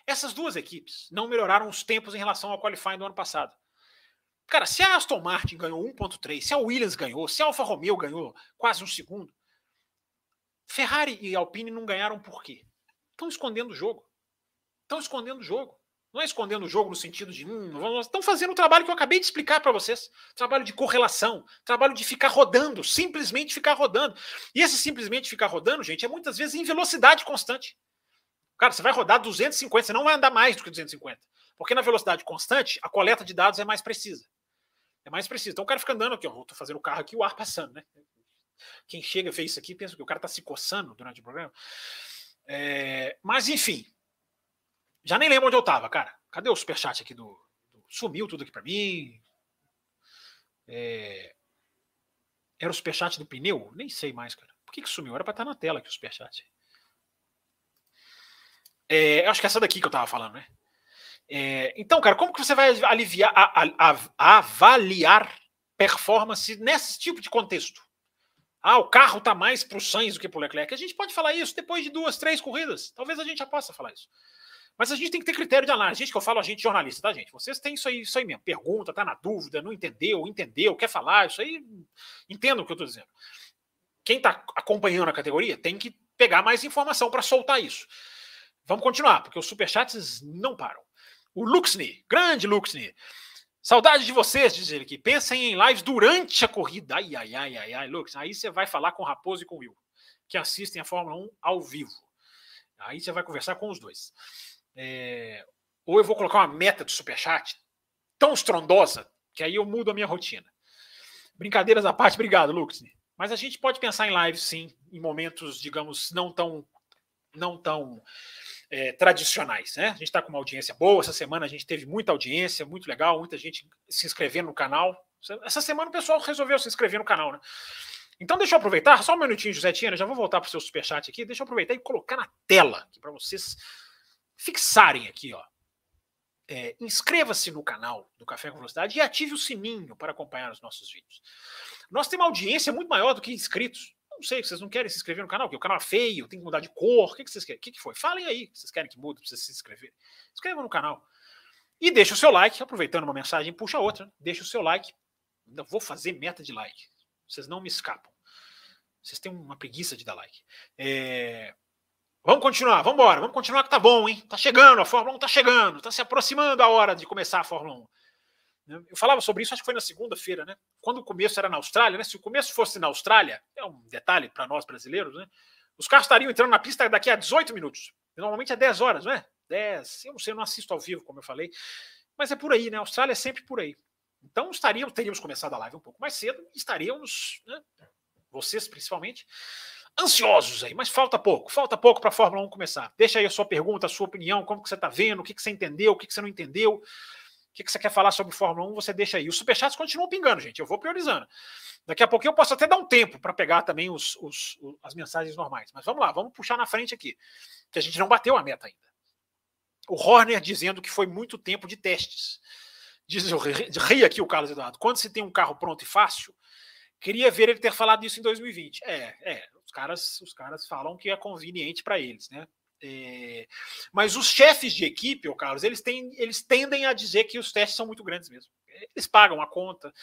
Speaker 2: Essas duas equipes não melhoraram os tempos em relação ao qualifying do ano passado. Cara, se a Aston Martin ganhou 1.3, se a Williams ganhou, se a Alfa Romeo ganhou quase um segundo, Ferrari e Alpine não ganharam por quê? Estão escondendo o jogo. Estão escondendo o jogo. Não é escondendo o jogo no sentido de. Hum, estão fazendo o trabalho que eu acabei de explicar para vocês. Trabalho de correlação, trabalho de ficar rodando, simplesmente ficar rodando. E esse simplesmente ficar rodando, gente, é muitas vezes em velocidade constante. Cara, você vai rodar 250, você não vai andar mais do que 250. Porque na velocidade constante, a coleta de dados é mais precisa. É mais precisa. Então o cara fica andando aqui, ó. Tô fazendo o carro aqui, o ar passando, né? Quem chega vê isso aqui pensa que o cara tá se coçando durante o programa. É, mas enfim. Já nem lembro onde eu tava, cara. Cadê o superchat aqui do. do sumiu tudo aqui para mim. É, era o superchat do pneu? Nem sei mais, cara. Por que, que sumiu? Era para estar tá na tela aqui o superchat. É, acho que é essa daqui que eu estava falando, né? É, então, cara, como que você vai aliviar, a, a, a, avaliar performance nesse tipo de contexto? Ah, o carro está mais para o Sainz do que para o Leclerc. A gente pode falar isso depois de duas, três corridas. Talvez a gente já possa falar isso. Mas a gente tem que ter critério de análise. Gente, que eu falo a gente jornalista, tá, gente? Vocês têm isso aí, isso aí mesmo. Pergunta, tá na dúvida, não entendeu, entendeu, quer falar, isso aí. Entenda o que eu estou dizendo. Quem está acompanhando a categoria tem que pegar mais informação para soltar isso. Vamos continuar, porque os superchats não param. O Luxney, grande Luxney. Saudade de vocês, diz ele aqui. Pensem em lives durante a corrida. Ai, ai, ai, ai, ai. Aí você vai falar com o Raposo e com o Will, que assistem a Fórmula 1 ao vivo. Aí você vai conversar com os dois. É... Ou eu vou colocar uma meta de superchat tão estrondosa que aí eu mudo a minha rotina. Brincadeiras à parte, obrigado, Lucas. Mas a gente pode pensar em live, sim, em momentos, digamos, não tão, não tão é, tradicionais. Né? A gente está com uma audiência boa. Essa semana a gente teve muita audiência, muito legal, muita gente se inscrevendo no canal. Essa semana o pessoal resolveu se inscrever no canal, né? Então deixa eu aproveitar, só um minutinho, José Tina, já vou voltar para o seu superchat aqui. Deixa eu aproveitar e colocar na tela para vocês fixarem aqui, ó. É, Inscreva-se no canal do Café com Velocidade e ative o sininho para acompanhar os nossos vídeos. Nós temos uma audiência muito maior do que inscritos. Não sei, vocês não querem se inscrever no canal, porque o canal é feio, tem que mudar de cor. O que, vocês querem? O que, que foi? Falem aí, vocês querem que mude para vocês se inscreverem. Inscrevam no canal. E deixa o seu like, aproveitando uma mensagem, puxa outra. Deixa o seu like. Ainda vou fazer meta de like. Vocês não me escapam. Vocês têm uma preguiça de dar like. É... Vamos continuar, vamos embora, vamos continuar que tá bom, hein? Tá chegando, a Fórmula 1 tá chegando, tá se aproximando a hora de começar a Fórmula 1. Né? Eu falava sobre isso, acho que foi na segunda-feira, né? Quando o começo era na Austrália, né? Se o começo fosse na Austrália, é um detalhe para nós brasileiros, né? Os carros estariam entrando na pista daqui a 18 minutos. Normalmente é 10 horas, não é? 10, eu não sei, eu não assisto ao vivo, como eu falei. Mas é por aí, né? A Austrália é sempre por aí. Então estaríamos, teríamos começado a live um pouco mais cedo, estaríamos, né? vocês principalmente, ansiosos aí, mas falta pouco, falta pouco para a Fórmula 1 começar. Deixa aí a sua pergunta, a sua opinião, como que você está vendo, o que, que você entendeu, o que, que você não entendeu. O que, que você quer falar sobre Fórmula 1, você deixa aí. Os superchats continuam pingando, gente. Eu vou priorizando. Daqui a pouquinho eu posso até dar um tempo para pegar também os, os, as mensagens normais. Mas vamos lá, vamos puxar na frente aqui. Que a gente não bateu a meta ainda. O Horner dizendo que foi muito tempo de testes. Diz ri aqui o Carlos Eduardo. Quando se tem um carro pronto e fácil, queria ver ele ter falado isso em 2020. É, é. Os caras, os caras falam que é conveniente para eles, né? É, mas os chefes de equipe, o Carlos, eles, têm, eles tendem a dizer que os testes são muito grandes mesmo. Eles pagam a conta.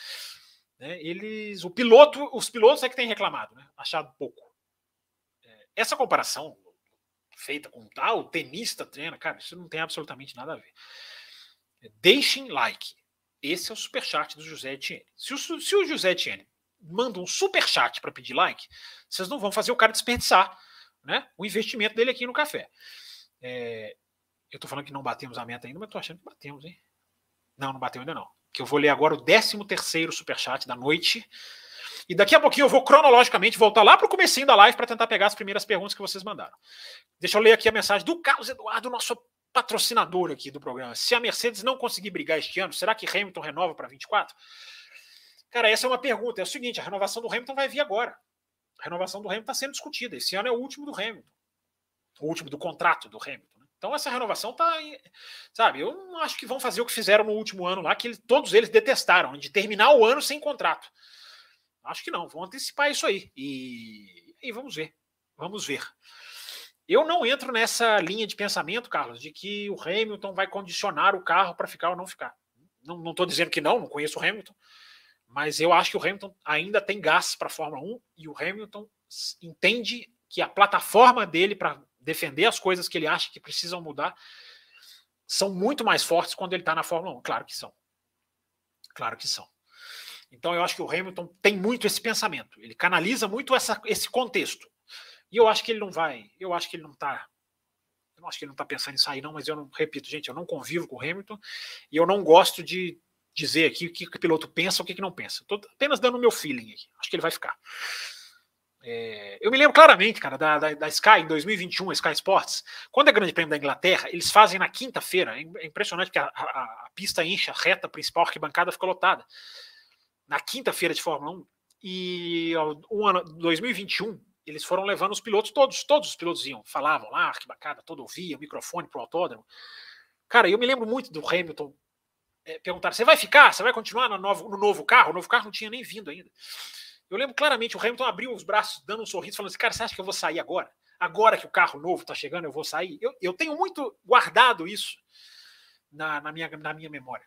Speaker 2: Né? Eles, o piloto, os pilotos é que têm reclamado, né? achado pouco. É, essa comparação feita com tal, tenista treina, cara, isso não tem absolutamente nada a ver. Deixem like. Esse é o superchat do José Etienne. Se o, se o José Etienne manda um superchat para pedir like, vocês não vão fazer o cara desperdiçar né, o investimento dele aqui no café. É, eu estou falando que não batemos a meta ainda, mas estou achando que batemos, hein? Não, não bateu ainda não. Que eu vou ler agora o 13 terceiro superchat da noite. E daqui a pouquinho eu vou cronologicamente voltar lá para o comecinho da live para tentar pegar as primeiras perguntas que vocês mandaram. Deixa eu ler aqui a mensagem do Carlos Eduardo, nosso patrocinador aqui do programa. Se a Mercedes não conseguir brigar este ano, será que Hamilton renova para 24? Cara, essa é uma pergunta. É o seguinte: a renovação do Hamilton vai vir agora. A renovação do Hamilton está sendo discutida. Esse ano é o último do Hamilton. O último do contrato do Hamilton. Né? Então essa renovação está. Sabe, eu não acho que vão fazer o que fizeram no último ano lá, que eles, todos eles detestaram, de terminar o ano sem contrato. Acho que não, vão antecipar isso aí. E, e vamos ver. Vamos ver. Eu não entro nessa linha de pensamento, Carlos, de que o Hamilton vai condicionar o carro para ficar ou não ficar. Não estou dizendo que não, não conheço o Hamilton. Mas eu acho que o Hamilton ainda tem gás para a Fórmula 1 e o Hamilton entende que a plataforma dele para defender as coisas que ele acha que precisam mudar são muito mais fortes quando ele está na Fórmula 1. Claro que são. Claro que são. Então eu acho que o Hamilton tem muito esse pensamento. Ele canaliza muito essa, esse contexto. E eu acho que ele não vai. Eu acho que ele não está. Eu acho que ele não está pensando em sair, não, mas eu não repito, gente, eu não convivo com o Hamilton e eu não gosto de dizer aqui o que o piloto pensa, o que, não pensa. Estou apenas dando o meu feeling aqui. Acho que ele vai ficar. É, eu me lembro claramente, cara, da, da, da, Sky em 2021, a Sky Sports, quando é Grande Prêmio da Inglaterra, eles fazem na quinta-feira. É, é impressionante que a, a, a, pista enche, a reta principal, a arquibancada fica lotada. Na quinta-feira de Fórmula 1. E um ano, 2021, eles foram levando os pilotos, todos, todos os pilotos iam, falavam lá, arquibancada, todo ouvia, microfone pro autódromo. Cara, eu me lembro muito do Hamilton é, perguntaram: você vai ficar? Você vai continuar no novo, no novo carro? O novo carro não tinha nem vindo ainda. Eu lembro claramente, o Hamilton abriu os braços, dando um sorriso, falando assim: cara, você acha que eu vou sair agora? Agora que o carro novo está chegando, eu vou sair? Eu, eu tenho muito guardado isso na, na, minha, na minha memória.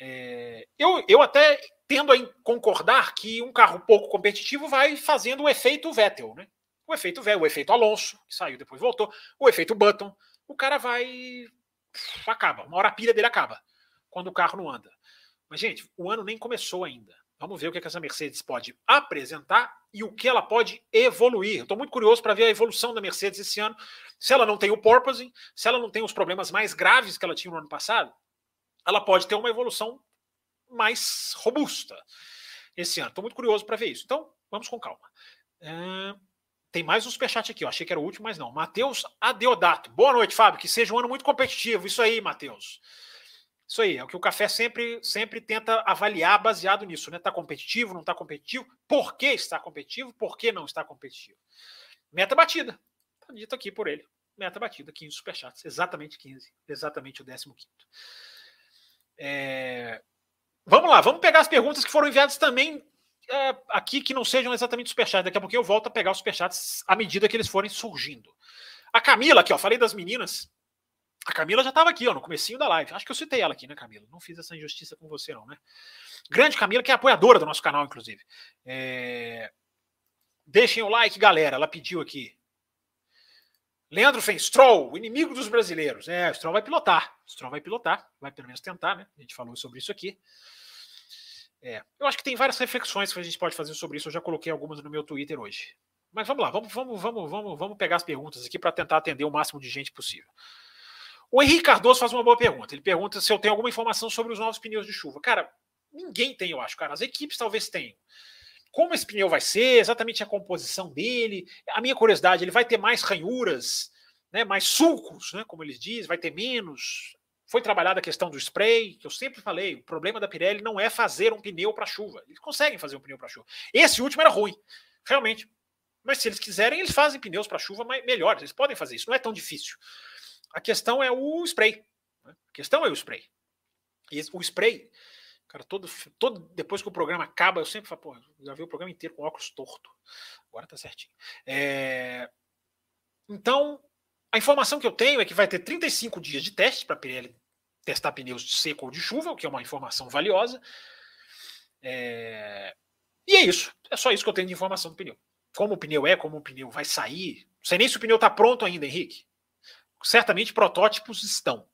Speaker 2: É, eu, eu até tendo a concordar que um carro pouco competitivo vai fazendo o efeito Vettel, né? O efeito Vettel, o efeito Alonso, que saiu depois voltou, o efeito Button. O cara vai. acaba, uma hora a pilha dele acaba quando o carro não anda. Mas, gente, o ano nem começou ainda. Vamos ver o que, é que essa Mercedes pode apresentar e o que ela pode evoluir. Estou muito curioso para ver a evolução da Mercedes esse ano. Se ela não tem o porpoising, se ela não tem os problemas mais graves que ela tinha no ano passado, ela pode ter uma evolução mais robusta. esse ano. Estou muito curioso para ver isso. Então, vamos com calma. É, tem mais um superchat aqui, ó. achei que era o último, mas não. Matheus Adeodato. Boa noite, Fábio. Que seja um ano muito competitivo. Isso aí, Matheus. Isso aí, é o que o café sempre, sempre tenta avaliar baseado nisso, né? Está competitivo, não está competitivo? Por que está competitivo? Por que não está competitivo? Meta batida. Está dito aqui por ele. Meta batida, 15 superchats. Exatamente 15. Exatamente o 15. É... Vamos lá, vamos pegar as perguntas que foram enviadas também é, aqui, que não sejam exatamente superchats. Daqui a pouquinho eu volto a pegar os superchats à medida que eles forem surgindo. A Camila, aqui, ó, falei das meninas. A Camila já estava aqui, ó, no comecinho da live. Acho que eu citei ela aqui, né, Camila? Não fiz essa injustiça com você, não, né? Grande Camila, que é apoiadora do nosso canal, inclusive. É... Deixem o like, galera. Ela pediu aqui. Leandro fez Stroll, inimigo dos brasileiros. É, o Stroll vai pilotar. O Stroll vai pilotar, vai pelo menos tentar, né? A gente falou sobre isso aqui. É, eu acho que tem várias reflexões que a gente pode fazer sobre isso. Eu já coloquei algumas no meu Twitter hoje. Mas vamos lá, vamos, vamos, vamos, vamos, vamos pegar as perguntas aqui para tentar atender o máximo de gente possível. O Henrique Cardoso faz uma boa pergunta. Ele pergunta se eu tenho alguma informação sobre os novos pneus de chuva. Cara, ninguém tem, eu acho, cara. As equipes talvez tenham. Como esse pneu vai ser, exatamente a composição dele. A minha curiosidade, ele vai ter mais ranhuras, né, mais sulcos, né, como eles dizem, vai ter menos. Foi trabalhada a questão do spray, que eu sempre falei, o problema da Pirelli não é fazer um pneu para chuva. Eles conseguem fazer um pneu para chuva. Esse último era ruim, realmente. Mas se eles quiserem, eles fazem pneus para chuva melhores. Eles podem fazer isso, não é tão difícil. A questão é o spray. Né? A questão é o spray. E o spray, cara, todo, todo depois que o programa acaba, eu sempre falo, pô, já vi o programa inteiro com óculos torto. Agora tá certinho. É... Então, a informação que eu tenho é que vai ter 35 dias de teste para a Pirelli testar pneus de seco ou de chuva, o que é uma informação valiosa. É... E é isso. É só isso que eu tenho de informação do pneu. Como o pneu é, como o pneu vai sair. Não sei nem se o pneu está pronto ainda, Henrique certamente protótipos estão.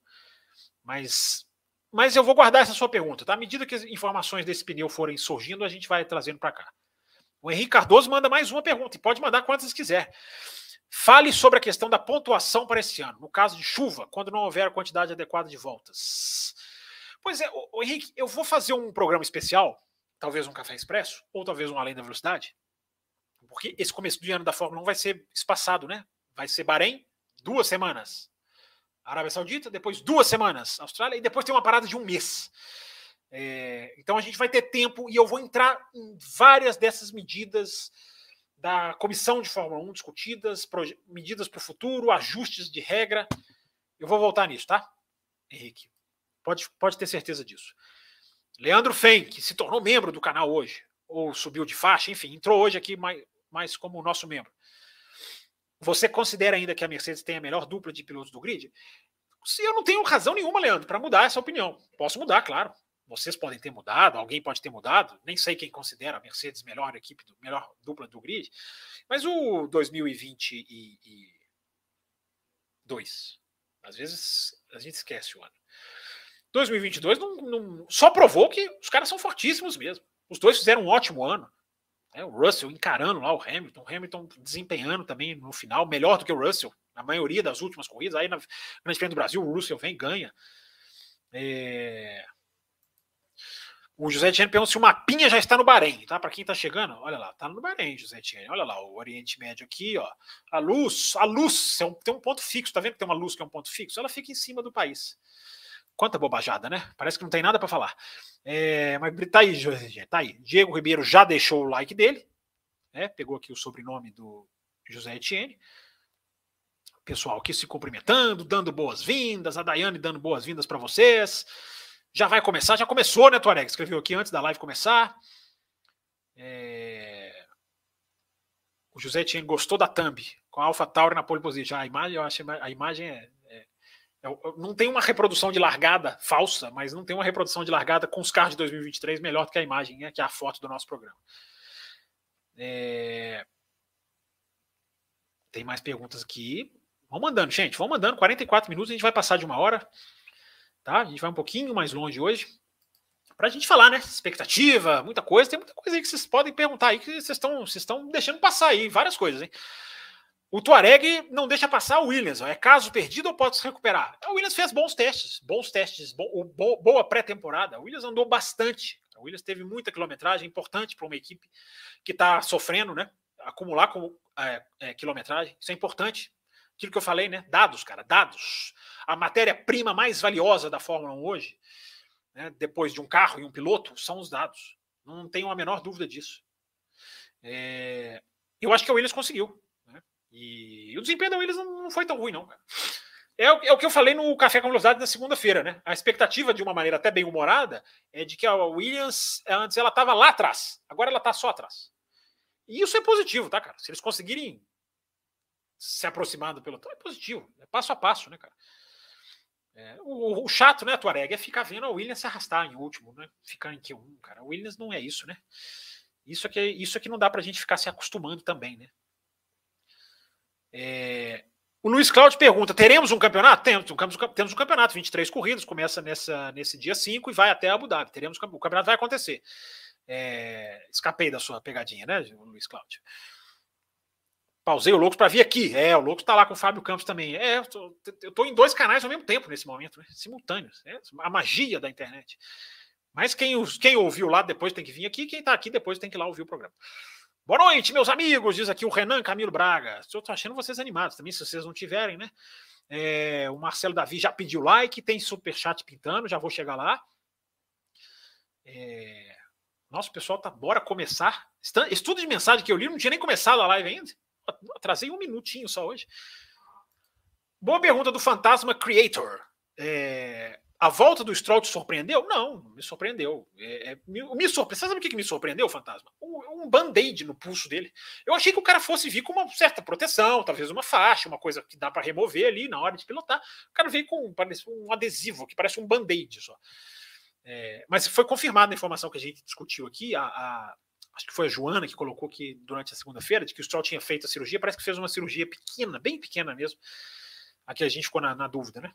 Speaker 2: Mas, mas eu vou guardar essa sua pergunta. Tá? À medida que as informações desse pneu forem surgindo, a gente vai trazendo para cá. O Henrique Cardoso manda mais uma pergunta, e pode mandar quantas quiser. Fale sobre a questão da pontuação para esse ano, no caso de chuva, quando não houver a quantidade adequada de voltas. Pois é, o, Henrique, eu vou fazer um programa especial, talvez um Café Expresso, ou talvez um Além da Velocidade, porque esse começo do ano da Fórmula 1 vai ser espaçado, né? Vai ser Bahrein, duas semanas. Arábia Saudita, depois duas semanas, Austrália, e depois tem uma parada de um mês. É, então a gente vai ter tempo e eu vou entrar em várias dessas medidas da comissão de Fórmula 1 discutidas, medidas para o futuro, ajustes de regra. Eu vou voltar nisso, tá? Henrique. Pode, pode ter certeza disso. Leandro Fen, que se tornou membro do canal hoje, ou subiu de faixa, enfim, entrou hoje aqui mais, mais como nosso membro. Você considera ainda que a Mercedes tem a melhor dupla de pilotos do grid? Se eu não tenho razão nenhuma, Leandro, para mudar essa opinião. Posso mudar, claro. Vocês podem ter mudado, alguém pode ter mudado. Nem sei quem considera a Mercedes melhor equipe, do, melhor dupla do grid. Mas o 2022, às vezes a gente esquece o ano. 2022 não, não, só provou que os caras são fortíssimos mesmo. Os dois fizeram um ótimo ano. É, o Russell encarando lá o Hamilton, o Hamilton desempenhando também no final melhor do que o Russell, na maioria das últimas corridas. Aí na Grande Prêmio do Brasil, o Russell vem e ganha. É... O José Etienne pergunta se o mapinha já está no Bahrein, tá? Para quem está chegando, olha lá, tá no Bahrein, José Etienne. Olha lá, o Oriente Médio aqui, ó. A luz, a luz é um, tem um ponto fixo, tá vendo que tem uma luz que é um ponto fixo? Ela fica em cima do país. Quanta bobajada, né? Parece que não tem nada para falar. É, mas tá aí, tá aí. Diego Ribeiro já deixou o like dele, né? Pegou aqui o sobrenome do José Etienne. Pessoal aqui se cumprimentando, dando boas-vindas, a Daiane dando boas-vindas para vocês. Já vai começar, já começou, né, Tuareg? Escreveu aqui antes da live começar. É... O José Etienne gostou da thumb, com a Alpha Tauri na pole position. A imagem, eu acho a imagem é não tem uma reprodução de largada falsa, mas não tem uma reprodução de largada com os carros de 2023 melhor do que a imagem, né, que é a foto do nosso programa. É... Tem mais perguntas aqui. Vão mandando, gente. Vão mandando. 44 minutos, a gente vai passar de uma hora. Tá? A gente vai um pouquinho mais longe hoje. Para a gente falar, né? Expectativa, muita coisa. Tem muita coisa aí que vocês podem perguntar aí que vocês estão, vocês estão deixando passar aí. Várias coisas, hein? O Tuareg não deixa passar o Williams. É caso perdido ou pode se recuperar? O Williams fez bons testes, bons testes, bo, bo, boa pré-temporada. O Williams andou bastante A Williams teve muita quilometragem, importante para uma equipe que está sofrendo, né? Acumular com, é, é, quilometragem, isso é importante. Aquilo que eu falei, né? Dados, cara, dados. A matéria-prima mais valiosa da Fórmula 1 hoje, né? depois de um carro e um piloto, são os dados. Não tenho a menor dúvida disso. É, eu acho que a Williams conseguiu. E o desempenho da Williams não foi tão ruim, não. É, é o que eu falei no Café com Velocidade na segunda-feira, né? A expectativa, de uma maneira até bem humorada, é de que a Williams, antes ela estava lá atrás, agora ela está só atrás. E isso é positivo, tá, cara? Se eles conseguirem se aproximar do pelotão, é positivo. É passo a passo, né, cara? É, o, o, chato, né, Tuareg, é ficar vendo a Williams se arrastar em último, né? Ficar em Q1, cara. A Williams não é isso, né? Isso é que, isso é que não dá pra gente ficar se acostumando também, né? É, o Luiz Cláudio pergunta: teremos um campeonato? Temos, temos um campeonato, 23 corridas, começa nessa, nesse dia 5 e vai até Abu Dhabi. Teremos, o campeonato vai acontecer. É, escapei da sua pegadinha, né, Luiz Cláudio? Pausei o Loucos para vir aqui. É, o Loucos está lá com o Fábio Campos também. É, eu tô, tô, em dois canais ao mesmo tempo nesse momento, né? simultâneos. É a magia da internet. Mas quem, quem ouviu lá depois tem que vir aqui, quem está aqui depois tem que ir lá ouvir o programa. Boa noite, meus amigos, diz aqui o Renan Camilo Braga. Eu tô achando vocês animados também, se vocês não tiverem, né? É, o Marcelo Davi já pediu like, tem super chat pintando, já vou chegar lá. É, nossa, pessoal tá, bora começar. Estudo de mensagem que eu li, não tinha nem começado a live ainda. Atrasei um minutinho só hoje. Boa pergunta do Fantasma Creator. É, a volta do Stroll te surpreendeu? Não, me surpreendeu. É, é, me, me surpre... Você sabe o que, que me surpreendeu, Fantasma? Um, um band-aid no pulso dele. Eu achei que o cara fosse vir com uma certa proteção, talvez uma faixa, uma coisa que dá para remover ali na hora de pilotar. O cara veio com parece, um adesivo, que parece um band-aid só. É, mas foi confirmada a informação que a gente discutiu aqui. A, a, acho que foi a Joana que colocou aqui durante a segunda-feira, de que o Stroll tinha feito a cirurgia. Parece que fez uma cirurgia pequena, bem pequena mesmo. Aqui a gente ficou na, na dúvida, né?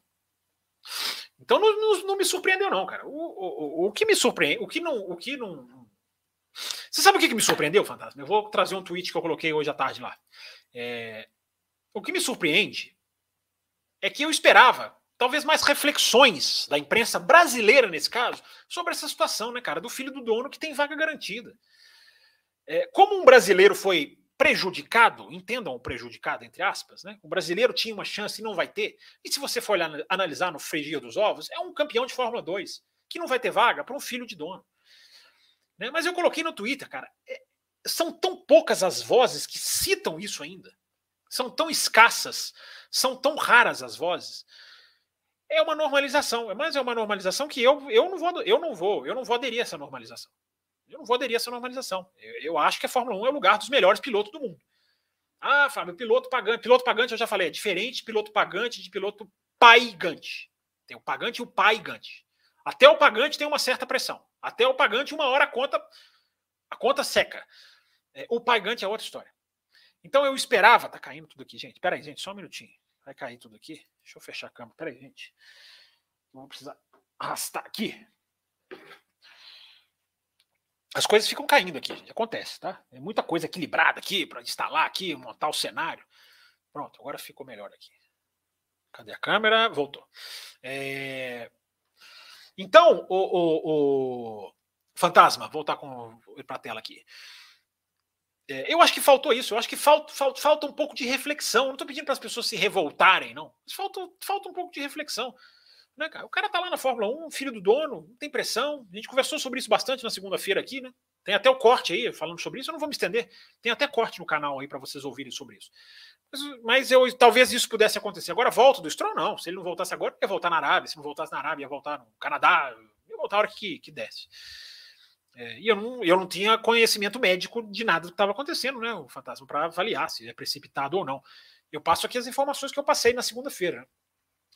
Speaker 2: Então não, não, não, me surpreendeu, não, cara. O, o, o, que me surpreende, o que não. O que não... Você sabe o que, me surpreendeu, Fantasma? Eu vou trazer um tweet que eu coloquei hoje à tarde lá. É... O que me surpreende é que eu esperava talvez mais reflexões da imprensa brasileira, nesse caso, sobre essa situação, né, cara, do filho do dono que tem vaga garantida. É, como um brasileiro foi prejudicado, entendam o prejudicado, entre aspas, né? O brasileiro tinha uma chance e não vai ter. E se você for analisar no frigir dos ovos, é um campeão de Fórmula 2 que não vai ter vaga para um filho de dono. Né? Mas eu coloquei no Twitter, cara, é, são tão poucas as vozes que citam isso ainda. São tão escassas, são tão raras as vozes. É uma normalização, mas é uma normalização que eu, eu não vou, eu não vou, eu não vou aderir a essa normalização. Eu não vou aderir a essa normalização. Eu, eu, acho que a Fórmula 1 é o lugar dos melhores pilotos do mundo. Ah, Fábio, piloto pagante. Piloto pagante, eu já falei, é diferente piloto pagante de piloto paigante. Tem o pagante e o paigante. Até o pagante tem uma certa pressão. Até o pagante, uma hora a conta, a conta seca. É, o paigante é outra história. Então eu esperava. Tá caindo tudo aqui, gente. Peraí, gente, só um minutinho. Vai cair tudo aqui. Deixa eu fechar a câmera. Peraí, gente. Vou precisar arrastar aqui as coisas ficam caindo aqui. Acontece, tá? É muita coisa equilibrada aqui para instalar aqui, montar o cenário. Pronto, agora ficou melhor aqui. Cadê a câmera? Voltou. É... Então, o, o, o, Fantasma, voltar para a tela aqui. É, eu acho que faltou isso. Eu acho que falta, falta, falta um pouco de reflexão. não estou pedindo para as pessoas se revoltarem, não. Mas falta, falta um pouco de reflexão. Né, cara? O cara tá lá na Fórmula 1, filho do dono, não tem pressão. A gente conversou sobre isso bastante na segunda-feira aqui, né? Tem até o corte aí falando sobre isso. Eu não vou me estender. Tem até corte no canal aí para vocês ouvirem sobre isso. Mas, mas, eu talvez isso pudesse acontecer. Agora volta do Stroll, não. Se ele não voltasse agora, ia voltar na Arábia. Se não voltasse na Arábia, ia voltar no Canadá. Ia voltar a hora que, que desse. É, e eu não, eu não tinha conhecimento médico de nada que estava acontecendo, né? O fantasma, para avaliar se é precipitado ou não. Eu passo aqui as informações que eu passei na segunda-feira.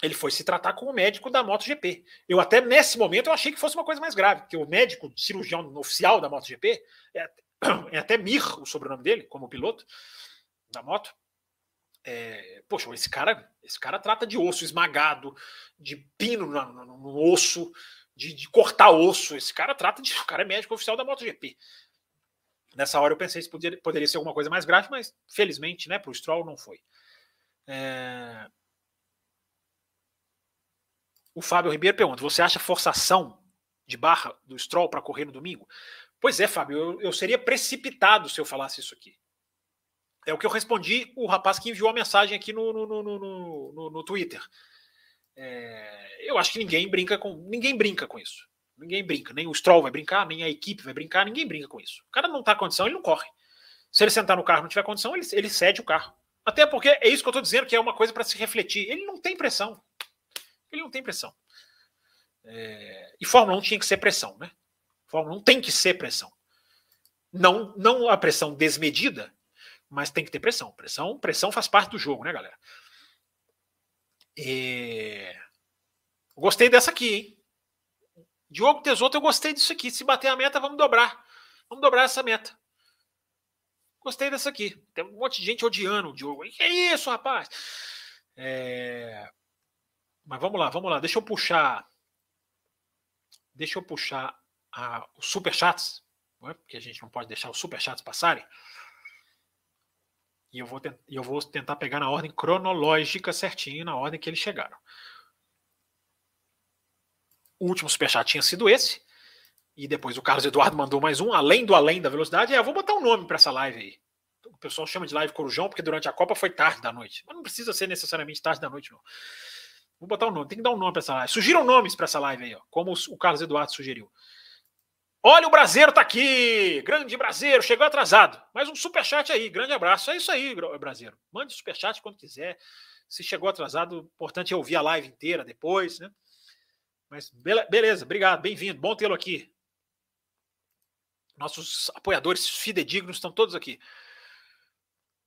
Speaker 2: Ele foi se tratar com o médico da MotoGP. Eu até nesse momento eu achei que fosse uma coisa mais grave, porque o médico cirurgião oficial da MotoGP é, é até Mir, o sobrenome dele, como piloto da moto. É, poxa, esse cara, esse cara trata de osso esmagado, de pino no, no, no osso, de, de, cortar osso. Esse cara trata de. O cara é médico oficial da MotoGP. Nessa hora eu pensei que poderia, poderia ser alguma coisa mais grave, mas felizmente, né, para o Stroll não foi. É, o Fábio Ribeiro pergunta: você acha forçação de barra do Stroll para correr no domingo? Pois é, Fábio, eu, eu, seria precipitado se eu falasse isso aqui. É o que eu respondi o rapaz que enviou a mensagem aqui no, no, no, no, no Twitter. É, eu acho que ninguém brinca com ninguém brinca com isso. Ninguém brinca. Nem o Stroll vai brincar, nem a equipe vai brincar, ninguém brinca com isso. O cara não está condição, ele não corre. Se ele sentar no carro e não tiver condição, ele, ele cede o carro. Até porque é isso que eu estou dizendo, que é uma coisa para se refletir. Ele não tem pressão. Ele não tem pressão. É, e Fórmula 1 tinha que ser pressão, né? Fórmula 1 tem que ser pressão. Não, não a pressão desmedida, mas tem que ter pressão. Pressão, pressão faz parte do jogo, né, galera? É... Gostei dessa aqui, hein? Diogo Tesoto, eu gostei disso aqui. Se bater a meta, vamos dobrar. Vamos dobrar essa meta. Gostei dessa aqui. Tem um monte de gente odiando o Diogo. Que é isso, rapaz? É... Mas vamos lá, vamos lá. Deixa eu puxar. Deixa eu puxar a, os superchats, é? porque a gente não pode deixar os superchats passarem. E eu vou, eu vou tentar pegar na ordem cronológica certinho, na ordem que eles chegaram. O último superchat tinha sido esse. E depois o Carlos Eduardo mandou mais um, além do além da velocidade. É, eu vou botar um nome para essa live aí. O pessoal chama de live Corujão, porque durante a Copa foi tarde da noite. Mas não precisa ser necessariamente tarde da noite, não. Vou botar um nome, tem que dar um nome para essa live. Sugiram nomes para essa live aí, ó, como o Carlos Eduardo sugeriu. Olha, o Brasileiro tá aqui! Grande Brasileiro, chegou atrasado. Mais um superchat aí, grande abraço. É isso aí, Brasileiro. Mande superchat quando quiser. Se chegou atrasado, importante é ouvir a live inteira depois, né? Mas beleza, obrigado, bem-vindo, bom tê-lo aqui. Nossos apoiadores fidedignos estão todos aqui.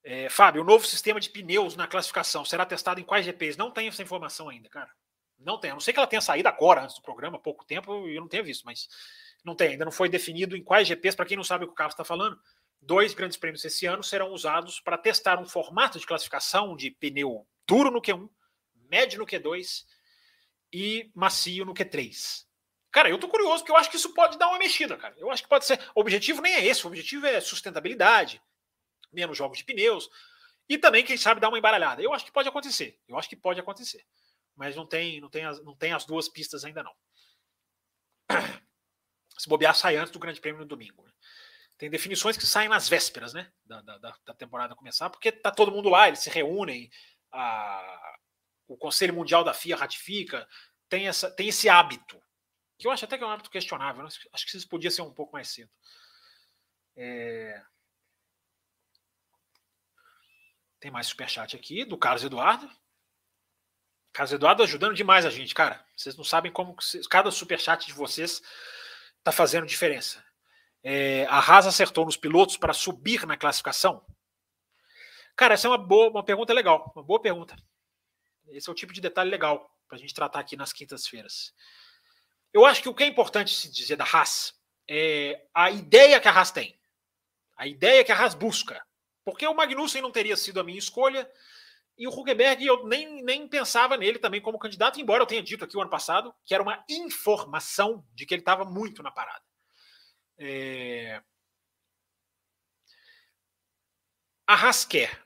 Speaker 2: É, Fábio, o novo sistema de pneus na classificação será testado em quais GPs? Não tenho essa informação ainda, cara. Não tenho. A não sei que ela tenha saído agora, antes do programa, há pouco tempo, e eu não tenho visto, mas não tem, ainda não foi definido em quais GPs. Para quem não sabe o que o Carlos está falando, dois grandes prêmios esse ano serão usados para testar um formato de classificação de pneu duro no Q1, médio no Q2 e macio no Q3. Cara, eu tô curioso, porque eu acho que isso pode dar uma mexida, cara. Eu acho que pode ser. O objetivo nem é esse, o objetivo é sustentabilidade, menos jogos de pneus, e também, quem sabe, dar uma embaralhada. Eu acho que pode acontecer. Eu acho que pode acontecer. Mas não tem, não tem, as, não tem as duas pistas ainda não. Se bobear, sai antes do Grande Prêmio no domingo. Né? Tem definições que saem nas vésperas né, da, da, da, temporada começar, porque tá todo mundo lá, eles se reúnem, a, o Conselho Mundial da FIA ratifica, tem, essa, tem esse hábito, que eu acho até que é um hábito questionável. Né? Acho que isso podia ser um pouco mais cedo. É... Tem mais superchat aqui do Carlos Eduardo. Carlos Eduardo ajudando demais a gente, cara. Vocês não sabem como cada superchat de vocês está fazendo diferença. É, a Haas acertou nos pilotos para subir na classificação? Cara, essa é uma boa, uma pergunta legal, uma boa pergunta. Esse é o tipo de detalhe legal para a gente tratar aqui nas quintas-feiras. Eu acho que o que é importante se dizer da Haas é a ideia que a Haas tem, a ideia que a Haas busca. Porque o Magnussen não teria sido a minha escolha, e o Huckenberg, eu nem, nem pensava nele também como candidato, embora eu tenha dito aqui o ano passado que era uma informação de que ele estava muito na parada. É... A Haas quer.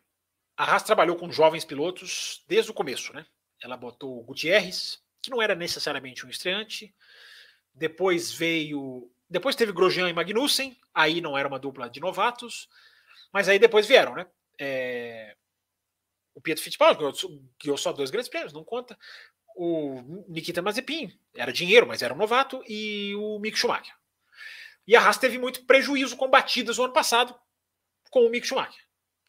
Speaker 2: A Haas trabalhou com jovens pilotos desde o começo, né? Ela botou o Gutierrez, que não era necessariamente um estreante. Depois veio. Depois teve Grosjean e Magnussen, aí não era uma dupla de novatos. Mas aí depois vieram, né? É o Pietro Fittipaldi ganhou só dois grandes prêmios, não conta. O Nikita Mazepin era dinheiro, mas era um novato, e o Mick Schumacher. E a Haas teve muito prejuízo com batidas no ano passado com o Mick Schumacher,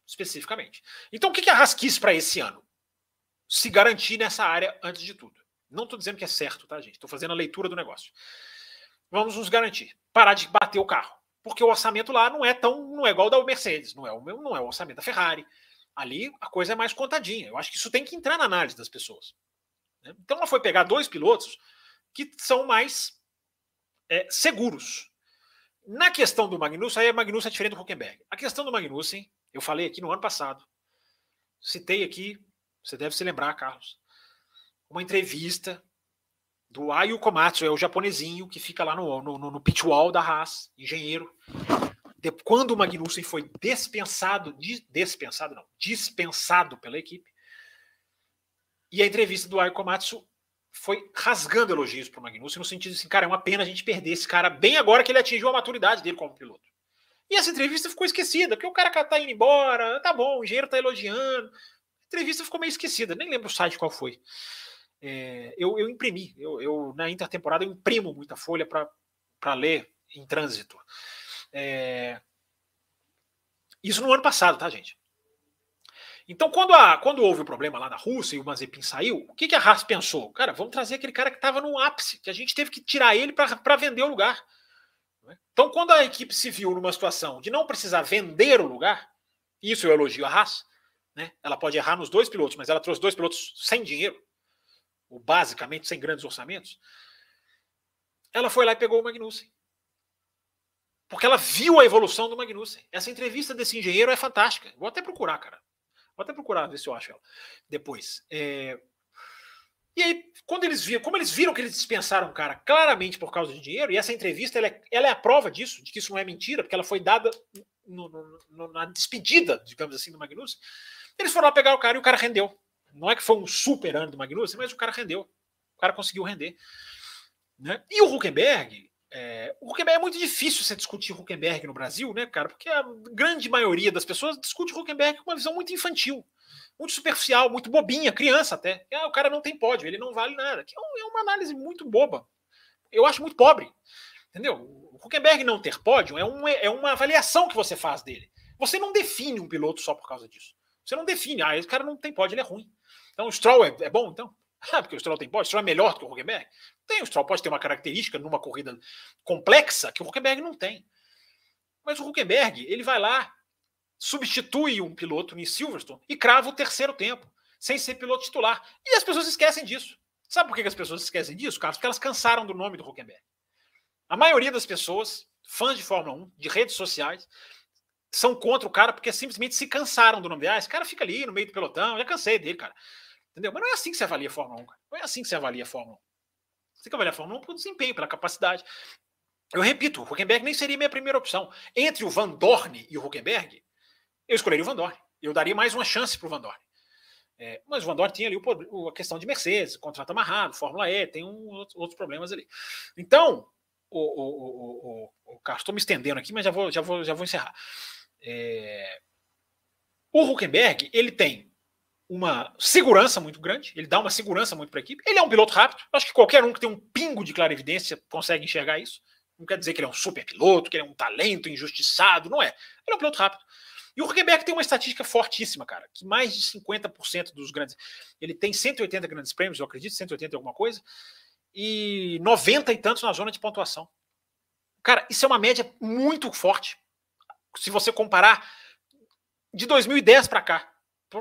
Speaker 2: especificamente. Então o que a Haas quis para esse ano? Se garantir nessa área antes de tudo. Não estou dizendo que é certo, tá, gente? Estou fazendo a leitura do negócio. Vamos nos garantir. Parar de bater o carro. Porque o orçamento lá não é tão. não é igual da Mercedes, não é o, não é o orçamento da Ferrari, ali a coisa é mais contadinha. Eu acho que isso tem que entrar na análise das pessoas. Né? Então ela foi pegar dois pilotos que são mais é, seguros. Na questão do Magnussen, aí a Magnussen é diferente do Huckenberg. A questão do Magnussen, eu falei aqui no ano passado, citei aqui, você deve se lembrar, Carlos, uma entrevista do Ayu Komatsu, é o japonesinho que fica lá no, no, no pit wall da Haas, engenheiro, quando o Magnussen foi dispensado, dispensado não, dispensado pela equipe, e a entrevista do Aiko Matsu foi rasgando elogios para o Magnussen, no sentido assim, cara, é uma pena a gente perder esse cara bem agora que ele atingiu a maturidade dele como piloto. E essa entrevista ficou esquecida, porque o cara tá indo embora, tá bom, o engenheiro tá elogiando. A entrevista ficou meio esquecida, nem lembro o site qual foi. É, eu, eu, imprimi, eu, eu, na intertemporada eu imprimo muita folha para ler em trânsito. É, isso no ano passado, tá, gente? Então, quando, a, quando houve o problema lá na Rússia e o Mazepin saiu, o que, que a Haas pensou? Cara, vamos trazer aquele cara que estava no ápice, que a gente teve que tirar ele para vender o lugar. Então, quando a equipe se viu numa situação de não precisar vender o lugar, isso eu elogio a Haas, né? ela pode errar nos dois pilotos, mas ela trouxe dois pilotos sem dinheiro, ou basicamente sem grandes orçamentos. Ela foi lá e pegou o Magnussen. Porque ela viu a evolução do Magnussen. Essa entrevista desse engenheiro é fantástica. Vou até procurar, cara. Vou até procurar ver se eu acho ela depois. É... E aí, quando eles viram, como eles viram que eles dispensaram o cara claramente por causa de dinheiro, e essa entrevista ela é, ela é a prova disso, de que isso não é mentira, porque ela foi dada no, no, no, na despedida, digamos assim, do Magnussen. Eles foram lá pegar o cara e o cara rendeu. Não é que foi um super ano do Magnussen, mas o cara rendeu. O cara conseguiu render. Né? E o Huckenberg, é, o Huckenberg é muito difícil você discutir Huckenberg no Brasil, né, cara? Porque a grande maioria das pessoas discute Huckenberg com uma visão muito infantil, muito superficial, muito bobinha, criança até. Ah, o cara não tem pódio, ele não vale nada. Que é, é uma análise muito boba. Eu acho muito pobre. Entendeu? O Huckenberg não ter pódio é, um, é uma avaliação que você faz dele. Você não define um piloto só por causa disso. Você não define, ah, esse cara não tem pódio, ele é ruim. Então o Stroll é, é bom, então? Ah, porque o Stroll tem pódio, o Stroll é melhor do que o Huckenberg? Tem, o Stroll pode ter uma característica numa corrida complexa que o Huckenberg não tem. Mas o Huckenberg, ele vai lá, substitui um piloto em Silverstone e crava o terceiro tempo, sem ser piloto titular. E as pessoas esquecem disso. Sabe por que as pessoas esquecem disso, Carlos? Porque elas cansaram do nome do Huckenberg. A maioria das pessoas, fãs de Fórmula 1, de redes sociais, são contra o cara porque simplesmente se cansaram do nome dele. Ah, esse cara fica ali no meio do pelotão, já cansei dele, cara. Entendeu? Mas não é assim que se avalia a Fórmula 1, cara. Não é assim que se avalia a Fórmula 1. Você tem que avaliar a Fórmula 1 pelo desempenho, pela capacidade. Eu repito, o Huckenberg nem seria minha primeira opção. Entre o Van Dorn e o Huckenberg, eu escolheria o Van Dorn. Eu daria mais uma chance para o Van Dorn. É, mas o Van Dorn tinha ali o, a questão de Mercedes, contrato amarrado, Fórmula E, tem um, outros problemas ali. Então, o, o, o, o Carlos, estou me estendendo aqui, mas já vou, já vou, já vou encerrar. É, o Huckenberg, ele tem uma segurança muito grande, ele dá uma segurança muito para a equipe. Ele é um piloto rápido, acho que qualquer um que tem um pingo de clarividência consegue enxergar isso. Não quer dizer que ele é um super piloto, que ele é um talento injustiçado, não é. Ele é um piloto rápido. E o Huckenberg tem uma estatística fortíssima, cara, que mais de 50% dos grandes. Ele tem 180 grandes prêmios, eu acredito, 180 e alguma coisa, e 90 e tantos na zona de pontuação. Cara, isso é uma média muito forte. Se você comparar de 2010 para cá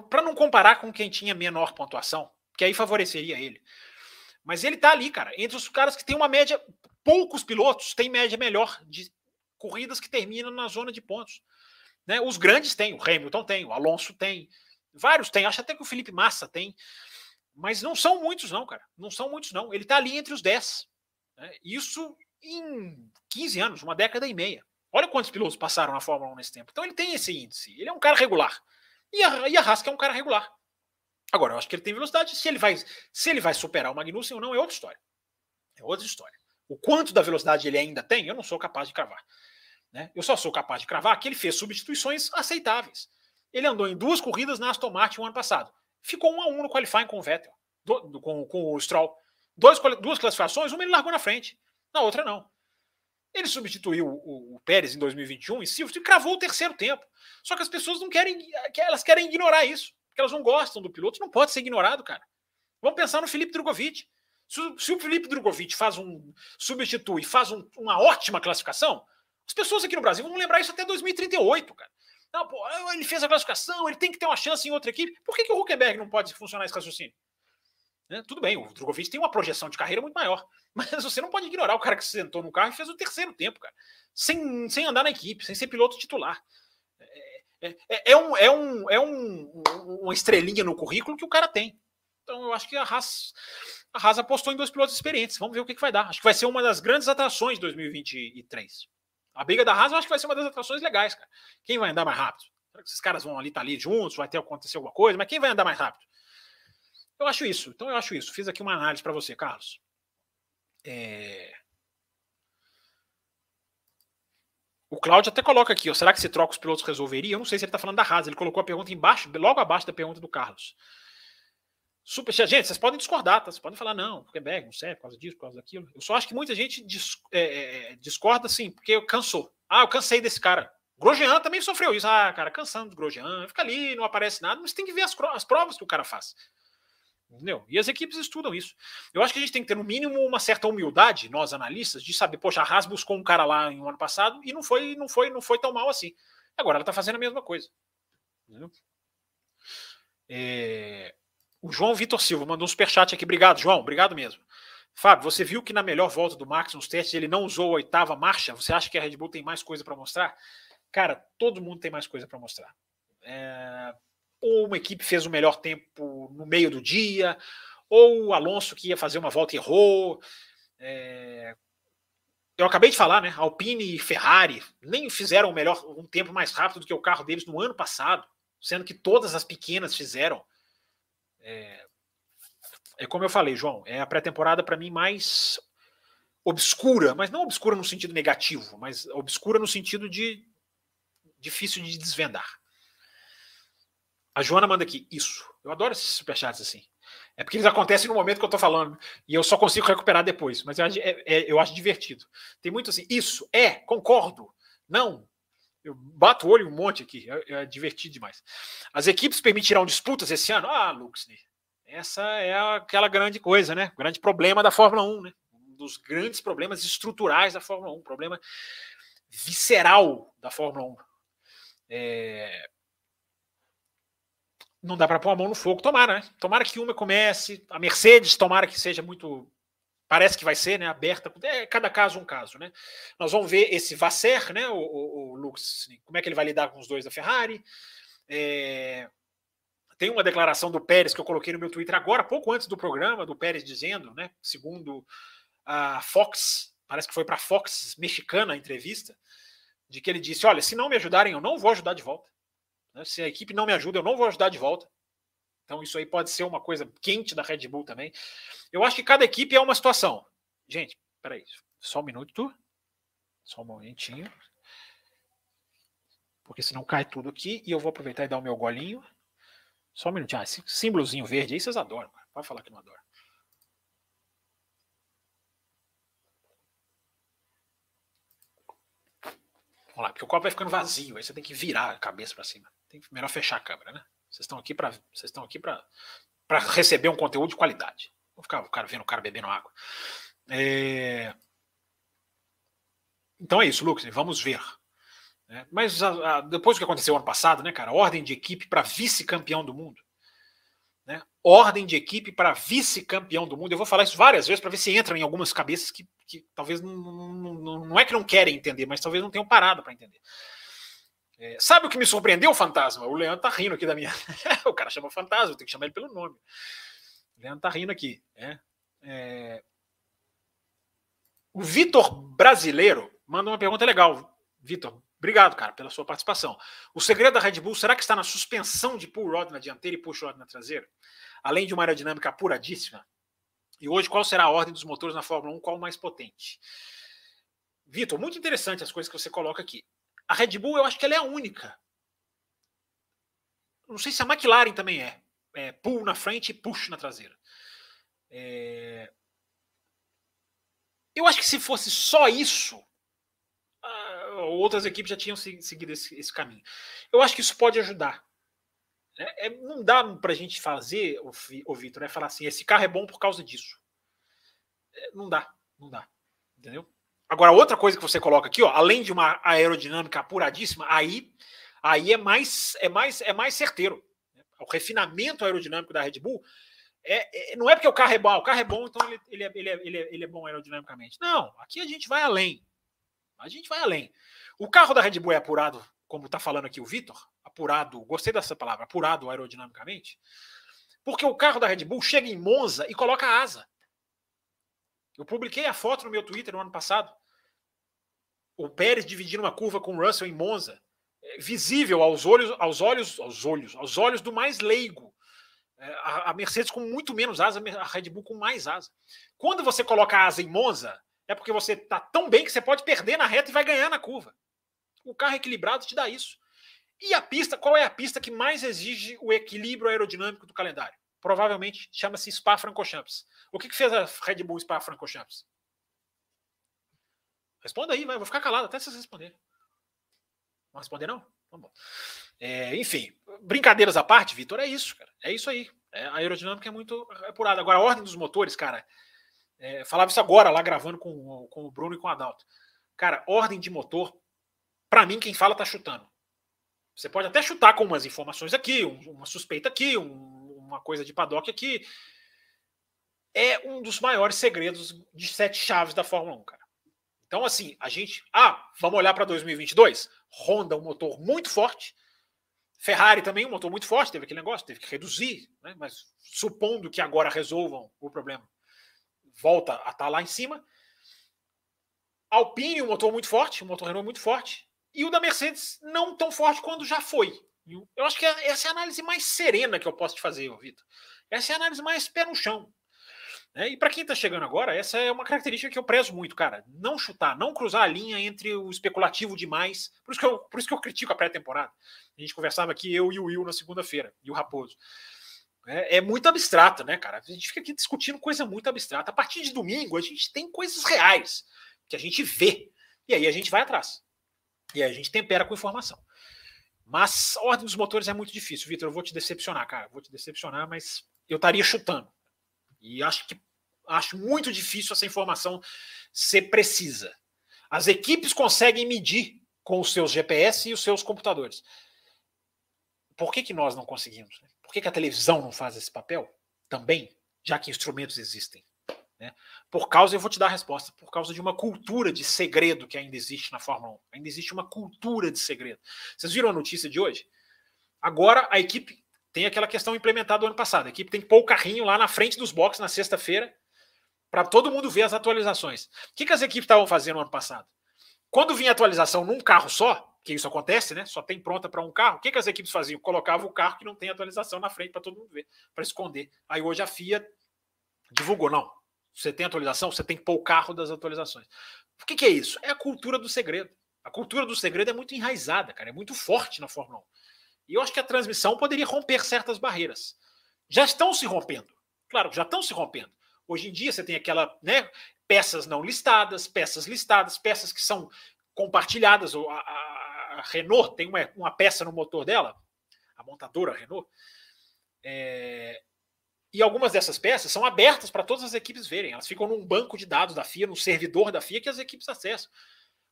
Speaker 2: para não comparar com quem tinha menor pontuação, que aí favoreceria ele. Mas ele tá ali, cara, entre os caras que tem uma média, poucos pilotos têm média melhor de corridas que terminam na zona de pontos. Né? Os grandes têm, o Hamilton tem, o Alonso tem, vários têm, acho até que o Felipe Massa tem, mas não são muitos, não, cara. Não são muitos, não. Ele tá ali entre os 10. Né? Isso em 15 anos, uma década e meia. Olha quantos pilotos passaram na Fórmula 1 nesse tempo. Então ele tem esse índice. Ele é um cara regular. E a, e a Haas, é um cara regular. Agora, eu acho que ele tem velocidade. Se ele vai, se ele vai superar o Magnussen ou não, é outra história. É outra história. O quanto da velocidade ele ainda tem, eu não sou capaz de cravar. Né? Eu só sou capaz de cravar que ele fez substituições aceitáveis. Ele andou em duas corridas na Aston Martin o ano passado. Ficou um a um no qualifying com o Vettel, do, do, com, com, o Stroll. Dois, duas classificações, uma ele largou na frente, na outra não. Ele substituiu o, o, Pérez em 2021 em Silverstone e cravou o terceiro tempo. Só que as pessoas não querem, elas querem ignorar isso, porque elas não gostam do piloto. Não pode ser ignorado, cara. Vamos pensar no Felipe Drogovic. Se, se o Felipe Drogovic faz um substitui, faz um, uma ótima classificação, as pessoas aqui no Brasil vão lembrar isso até 2038, cara. Não, pô, ele fez a classificação, ele tem que ter uma chance em outra equipe. Por que, que o Huckenberg não pode funcionar esse raciocínio? Né? Tudo bem, o Drogovic tem uma projeção de carreira muito maior, mas você não pode ignorar o cara que se sentou no carro e fez o terceiro tempo, cara, sem, sem andar na equipe, sem ser piloto titular. É, é, é, é um, é, um, é um, uma estrelinha no currículo que o cara tem. Então eu acho que a Haas, a Haas apostou em dois pilotos experientes. Vamos ver o que, que vai dar. Acho que vai ser uma das grandes atrações de 2023. A briga da Haas eu acho que vai ser uma das atrações legais, cara. Quem vai andar mais rápido? Será que esses caras vão ali estar tá ali juntos? Vai ter acontecer alguma coisa? Mas quem vai andar mais rápido? Eu acho isso. Então eu acho isso. Fiz aqui uma análise para você, Carlos. É... O Cláudio até coloca aqui, ó, será que se troca os pilotos resolveria? Eu não sei se ele está falando da Haas. Ele colocou a pergunta embaixo, logo abaixo da pergunta do Carlos. Super, gente, vocês podem discordar, tá? Vocês podem falar, não, porque Berg não serve por causa disso, por causa daquilo. Eu só acho que muita gente dis, é, é, discorda, assim, porque cansou. Ah, eu cansei desse cara. Grosjean também sofreu isso. Ah, cara, cansando do Grosjean, fica ali, não aparece nada, mas tem que ver as, as provas que o cara faz. Entendeu? E as equipes estudam isso. Eu acho que a gente tem que ter, no mínimo, uma certa humildade, nós analistas, de saber, poxa, a Haas buscou um cara lá no ano passado e não foi, não foi, não foi tão mal assim. Agora ela está fazendo a mesma coisa. É... O João Vitor Silva mandou um superchat aqui. Obrigado, João. Obrigado mesmo. Fábio, você viu que na melhor volta do Max nos testes ele não usou a oitava marcha? Você acha que a Red Bull tem mais coisa para mostrar? Cara, todo mundo tem mais coisa para mostrar. É ou uma equipe fez o melhor tempo no meio do dia, ou o Alonso que ia fazer uma volta errou. É... Eu acabei de falar, né? Alpine e Ferrari nem fizeram o melhor, um tempo mais rápido do que o carro deles no ano passado, sendo que todas as pequenas fizeram. É, é como eu falei, João, é a pré-temporada para mim mais obscura, mas não obscura no sentido negativo, mas obscura no sentido de difícil de desvendar. A Joana manda aqui, isso. Eu adoro esses superchats assim. É porque eles acontecem no momento que eu estou falando e eu só consigo recuperar depois. Mas eu acho, é, é, eu acho divertido. Tem muito assim, isso, é, concordo, não. Eu bato o olho um monte aqui, é, é divertido demais. As equipes permitirão disputas esse ano? Ah, Luxney, essa é aquela grande coisa, né? O grande problema da Fórmula 1, né? Um dos grandes problemas estruturais da Fórmula 1, problema visceral da Fórmula 1. É, não dá para pôr a mão no fogo. Tomara, né? Tomara que uma comece. A Mercedes, tomara que seja muito. Parece que vai ser, né? Aberta. É, cada caso um caso, né? Nós vamos ver esse Vasser, né? O, o, o Lux, como é que ele vai lidar com os dois da Ferrari. É... Tem uma declaração do Pérez que eu coloquei no meu Twitter agora, pouco antes do programa, do Pérez dizendo, né? Segundo a Fox, parece que foi para a Fox mexicana a entrevista, de que ele disse: Olha, se não me ajudarem, eu não vou ajudar de volta. Né? Se a equipe não me ajuda, eu não vou ajudar de volta. Então, isso aí pode ser uma coisa quente da Red Bull também. Eu acho que cada equipe é uma situação. Gente, peraí, só um minuto. Só um momentinho. Porque senão cai tudo aqui e eu vou aproveitar e dar o meu golinho. Só um minutinho. Ah, esse símbolozinho verde aí vocês adoram. Pode falar que não adoram. Vamos lá, porque o copo vai ficando vazio, aí você tem que virar a cabeça para cima. Tem melhor fechar a câmera, né? Vocês estão aqui para vocês estão aqui para receber um conteúdo de qualidade. Vou ficar o cara vendo o cara bebendo água. É... Então é isso, Lucas. Vamos ver. É, mas a, a, depois do que aconteceu ano passado, né, cara? Ordem de equipe para vice-campeão do mundo. Né? Ordem de equipe para vice-campeão do mundo. Eu vou falar isso várias vezes para ver se entra em algumas cabeças que, que talvez não, não, não, não é que não querem entender, mas talvez não tenham parado para entender. É, sabe o que me surpreendeu, Fantasma? O Leandro tá rindo aqui da minha. o cara chama Fantasma, eu tenho que chamar ele pelo nome. O Leandro tá rindo aqui. Né? É... O Vitor Brasileiro manda uma pergunta legal. Vitor, obrigado, cara, pela sua participação. O segredo da Red Bull será que está na suspensão de pull rod na dianteira e push rod na traseira? Além de uma aerodinâmica apuradíssima? E hoje, qual será a ordem dos motores na Fórmula 1? Qual o mais potente? Vitor, muito interessante as coisas que você coloca aqui. A Red Bull, eu acho que ela é a única. Não sei se a McLaren também é. é pull na frente e push na traseira. É... Eu acho que se fosse só isso, outras equipes já tinham seguido esse, esse caminho. Eu acho que isso pode ajudar. É, é, não dá para a gente fazer, o Vitor, né, falar assim: esse carro é bom por causa disso. É, não dá, não dá. Entendeu? Agora, outra coisa que você coloca aqui, ó, além de uma aerodinâmica apuradíssima, aí, aí é mais é mais é mais certeiro. O refinamento aerodinâmico da Red Bull é, é não é porque o carro é bom, o carro é bom, então ele, ele, é, ele, é, ele, é, ele é bom aerodinamicamente. Não, aqui a gente vai além. A gente vai além. O carro da Red Bull é apurado, como está falando aqui o Vitor, apurado, gostei dessa palavra, apurado aerodinamicamente, porque o carro da Red Bull chega em Monza e coloca asa. Eu publiquei a foto no meu Twitter no ano passado o Pérez dividindo uma curva com o Russell em Monza, é visível aos olhos, aos olhos, aos olhos, aos olhos do mais leigo É, a, Mercedes com muito menos asa, a Red Bull com mais asa. Quando você coloca a asa em Monza, é porque você está tão bem que você pode perder na reta e vai ganhar na curva. O carro equilibrado te dá isso. E a pista, qual é a pista que mais exige o equilíbrio aerodinâmico do calendário? Provavelmente chama-se Spa-Francorchamps. O que, que fez a Red Bull Spa-Francorchamps? Responda aí, vai, vou ficar calado até vocês responderem. Não responder, não? Vamos tá é, enfim, brincadeiras à parte, Vitor, é isso, cara. É isso aí. É, a aerodinâmica é muito apurada. Agora, a ordem dos motores, cara. É, falava isso agora, lá gravando com, com o Bruno e com o Adalto. Cara, ordem de motor, para mim, quem fala tá chutando. Você pode até chutar com umas informações aqui, uma suspeita aqui, um, uma coisa de paddock aqui. É um dos maiores segredos de sete chaves da Fórmula 1, cara. Então, assim, a gente. Ah, vamos olhar para 2022? Honda, um motor muito forte. Ferrari também, um motor muito forte, teve aquele negócio, teve que reduzir, né? mas supondo que agora resolvam o problema, volta a estar tá lá em cima. Alpine, um motor muito forte, um motor Renault muito forte, e o da Mercedes não tão forte quando já foi. Eu acho que é, essa é a análise mais serena que eu posso te fazer, Vitor. Essa é a análise mais pé no chão. Né? E para quem está chegando agora, essa é uma característica que eu prezo muito, cara. Não chutar, não cruzar a linha entre o especulativo demais. Por isso que eu, por isso que eu critico a pré-temporada. A gente conversava aqui, eu e o Will, na segunda-feira, e o Raposo. É, é, muito abstrato, né, cara? A gente fica aqui discutindo coisa muito abstrata. A partir de domingo, a gente tem coisas reais que a gente vê. E aí a gente vai atrás. E aí a gente tempera com informação. Mas a ordem dos motores é muito difícil, Vitor. Eu vou te decepcionar, cara. Vou te decepcionar, mas eu estaria chutando. E acho que acho muito difícil essa informação ser precisa. As equipes conseguem medir com os seus GPS e os seus computadores. Por que, que nós não conseguimos? Né? Por que, que a televisão não faz esse papel também, já que instrumentos existem? Né? Por causa, eu vou te dar a resposta, por causa de uma cultura de segredo que ainda existe na Fórmula 1. Ainda existe uma cultura de segredo. Vocês viram a notícia de hoje? Agora a equipe tem aquela questão implementada do ano passado. A equipe tem que pôr o carrinho lá na frente dos boxes na sexta-feira para todo mundo ver as atualizações. O que, que as equipes estavam fazendo no ano passado? Quando vinha atualização num carro só, que isso acontece, né? Só tem pronta para um carro. O que, que as equipes faziam? Colocavam o carro que não tem atualização na frente para todo mundo ver, para esconder. Aí hoje a FIA divulgou, não. Você tem atualização, você tem que pôr o carro das atualizações. O que, que é isso? É a cultura do segredo. A cultura do segredo é muito enraizada, cara, é muito forte na Fórmula 1. E eu acho que a transmissão poderia romper certas barreiras. Já estão se rompendo. Claro, já estão se rompendo. Hoje em dia você tem aquela, né, peças não listadas, peças listadas, peças que são compartilhadas. A, a, a Renault tem uma, uma, peça no motor dela, a montadora Renault, é, e algumas dessas peças são abertas para todas as equipes verem. Elas ficam num banco de dados da FIA, no servidor da FIA que as equipes acessam.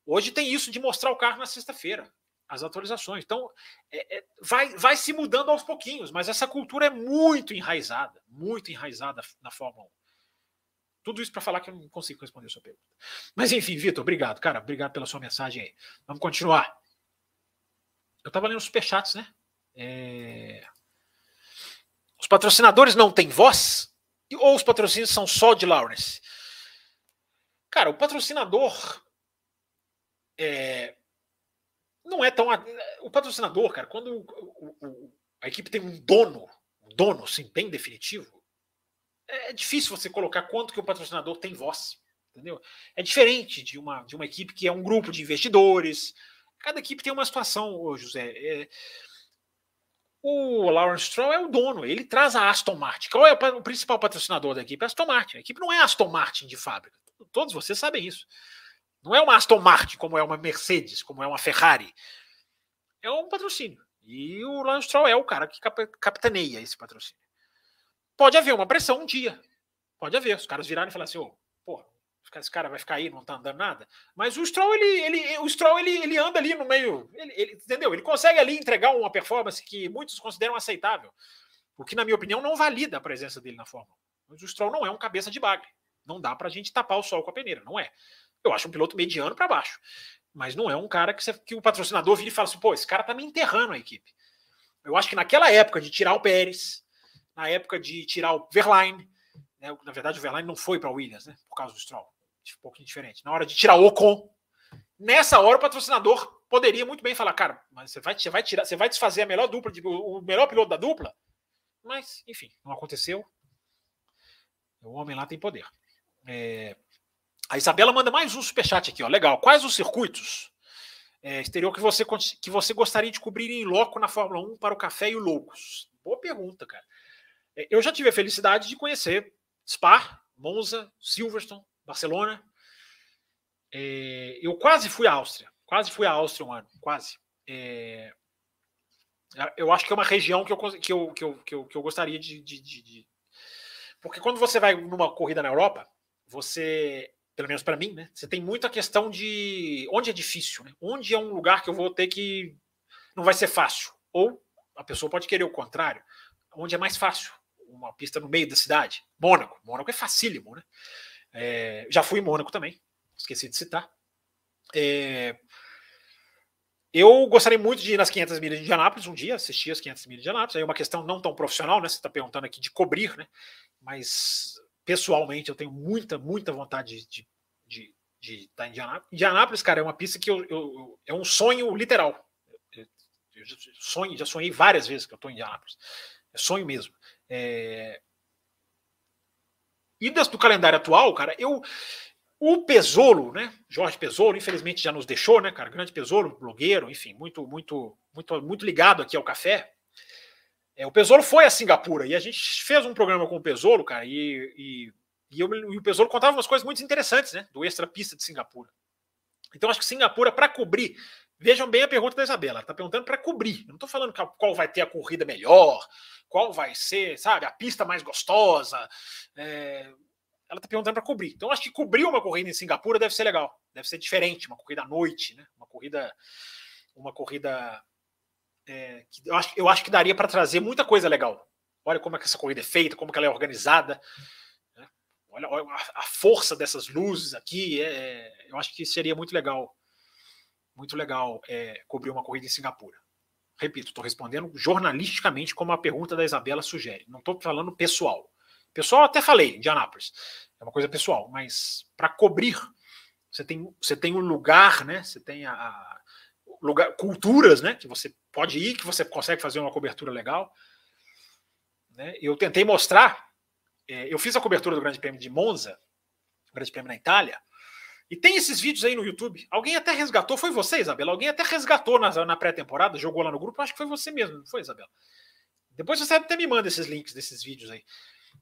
Speaker 2: Hoje tem isso de mostrar o carro na sexta-feira as atualizações. Então, é, é, vai, vai se mudando aos pouquinhos, mas essa cultura é muito enraizada, muito enraizada na Fórmula 1. Tudo isso para falar que eu não consigo responder a sua pergunta. Mas enfim, Vitor, obrigado, cara. Obrigado pela sua mensagem aí. Vamos continuar. Eu estava lendo os superchats, né? É... Os patrocinadores não têm voz? Ou os patrocínios são só de Lawrence? Cara, o patrocinador é, não é tão. O patrocinador, cara, quando o, o, a equipe tem um dono, um dono assim, bem definitivo, é difícil você colocar quanto que o patrocinador tem voz. Entendeu? É diferente de uma, de uma equipe que é um grupo de investidores. Cada equipe tem uma situação, José. É, o Lawrence Stroll é o dono, ele traz a Aston Martin. Qual é o principal patrocinador da equipe? A Aston Martin. A equipe não é Aston Martin de fábrica. Todos vocês sabem isso. Não é uma Aston Martin, como é uma Mercedes, como é uma Ferrari. É um patrocínio. E o Lance Stroll é o cara que capitaneia esse patrocínio. Pode haver uma pressão um dia. Pode haver. Os caras virarem e falar assim: oh, pô, esse cara vai ficar aí, não tá andando nada. Mas o Stroll, ele, ele, o Stroll, ele, ele anda ali no meio. Ele, ele, entendeu? Ele consegue ali entregar uma performance que muitos consideram aceitável. O que, na minha opinião, não valida a presença dele na Fórmula 1. Mas o Stroll não é um cabeça de bagre. Não dá pra gente tapar o sol com a peneira, não é. Eu acho um piloto mediano para baixo. Mas não é um cara que, você, que o patrocinador vira e fala assim, pô, esse cara tá me enterrando a equipe. Eu acho que naquela época de tirar o Pérez, na época de tirar o Verlaine, né, na verdade o Verlaine não foi para Williams, né, por causa do Stroll, um pouquinho diferente. Na hora de tirar o Ocon, nessa hora o patrocinador poderia muito bem falar, cara, mas você vai, você vai tirar, você vai desfazer a melhor dupla, de, o melhor piloto da dupla? mas, enfim, não aconteceu. O homem lá tem poder. É... A Isabela manda mais um superchat aqui, ó. Legal. Quais os circuitos é, exterior que você, que você gostaria de cobrir em loco na Fórmula 1 para o Café e o Loucos? Boa pergunta, cara. É, eu já tive a felicidade de conhecer Spa, Monza, Silverstone, Barcelona. É, eu quase fui à Áustria. Quase fui à Áustria um ano. Quase. É, eu acho que é uma região que eu, que eu, que eu, que eu, que eu gostaria de, de, de, de. Porque quando você vai numa corrida na Europa, você pelo menos para mim, né? Você tem muita questão de onde é difícil, né? Onde é um lugar que eu vou ter que não vai ser fácil. Ou a pessoa pode querer o contrário, onde é mais fácil, uma pista no meio da cidade. Mônaco, Mônaco é facílimo, né? É, já fui em Mônaco também, esqueci de citar. É, eu gostaria muito de ir nas 500 milhas de Indianápolis um dia, assistir as 500 milhas de Indianápolis. Aí é uma questão não tão profissional, né? Você está perguntando aqui de cobrir, né? Mas pessoalmente, eu tenho muita, muita vontade de, de, de estar em Indianápolis. Indianápolis, cara, é uma pista que eu, eu é um sonho literal. Eu, eu sonho, já sonhei várias vezes que eu estou em Indianápolis. É sonho mesmo. É... E do calendário atual, cara, eu. O Pesolo, né? Jorge Pesolo, infelizmente já nos deixou, né, cara? Grande Pesolo, blogueiro, enfim, muito, muito, muito, muito ligado aqui ao café. É, o Pesolo foi a Singapura e a gente fez um programa com o Pesolo, cara, e, e, e, eu, e o Pesolo contava umas coisas muito interessantes, né? Do extra pista de Singapura. Então, acho que Singapura, para cobrir, vejam bem a pergunta da Isabela, ela está perguntando para cobrir. Eu não estou falando qual vai ter a corrida melhor, qual vai ser, sabe, a pista mais gostosa. É, ela está perguntando para cobrir. Então, acho que cobrir uma corrida em Singapura deve ser legal, deve ser diferente, uma corrida à noite, né? Uma corrida, uma corrida é, eu, acho, eu acho que daria para trazer muita coisa legal. Olha como é que essa corrida é feita, como que ela é organizada. Né? Olha, olha a, a, força dessas luzes aqui. É, é eu acho que seria muito legal, muito legal é, cobrir uma corrida em Singapura. Repito, estou respondendo jornalisticamente como a pergunta da Isabela sugere. Não estou falando pessoal. Pessoal, até falei, Indianápolis. É uma coisa pessoal, mas para cobrir, você tem, você tem um lugar, né? Você tem a, a lugar, culturas, né? Que você pode ir, que você consegue fazer uma cobertura legal. Né? Eu tentei mostrar, é, eu fiz a cobertura do Grande Prêmio de Monza, Grande Prêmio na Itália, e tem esses vídeos aí no YouTube. Alguém até resgatou, foi você, Isabela? Alguém até resgatou na, na pré-temporada, jogou lá no grupo, acho que foi você mesmo, não foi, Isabela? Depois você até me manda esses links desses vídeos aí.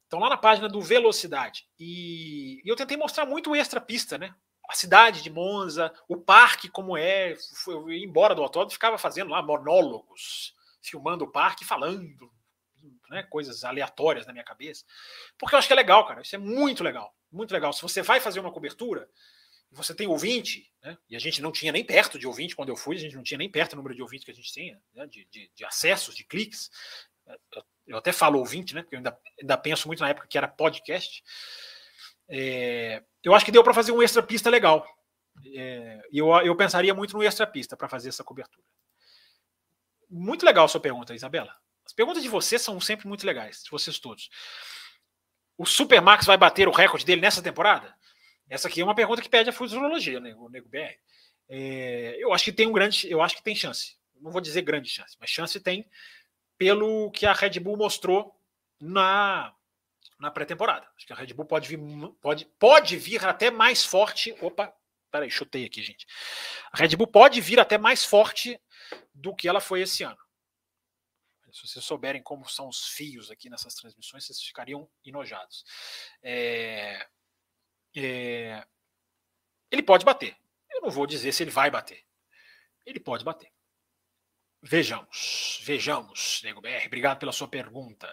Speaker 2: Estão lá na página do Velocidade. E, e eu tentei mostrar muito extra pista, né? A cidade de Monza, o parque como é. Eu ia embora do autódromo ficava fazendo lá monólogos, filmando o parque, falando né, coisas aleatórias na minha cabeça. Porque eu acho que é legal, cara. Isso é muito legal. Muito legal. Se você vai fazer uma cobertura, você tem ouvinte, né, e a gente não tinha nem perto de ouvinte quando eu fui, a gente não tinha nem perto o número de ouvintes que a gente tinha, né, de, de, de acessos, de cliques. Eu, até falo ouvinte, né? Porque eu ainda, ainda penso muito na época que era podcast. É, eu acho que deu para fazer um extra pista legal. É, eu, eu pensaria muito no extra pista para fazer essa cobertura. Muito legal sua pergunta, Isabela. As perguntas de vocês são sempre muito legais, de vocês todos. O Supermax vai bater o recorde dele nessa temporada? Essa aqui é uma pergunta que pede a futurologia, né, o Nego BR. É, eu acho que tem um grande, eu acho que tem chance. Não vou dizer grande chance, mas chance tem pelo que a Red Bull mostrou na na pré-temporada. Acho que a Red Bull pode vir, pode, pode vir até mais forte. Opa, peraí, chutei aqui, gente. A Red Bull pode vir até mais forte do que ela foi esse ano. Se vocês souberem como são os fios aqui nessas transmissões, vocês ficariam enojados. É, é, ele pode bater. Eu não vou dizer se ele vai bater. Ele pode bater. Vejamos, vejamos, Nego BR. Obrigado pela sua pergunta.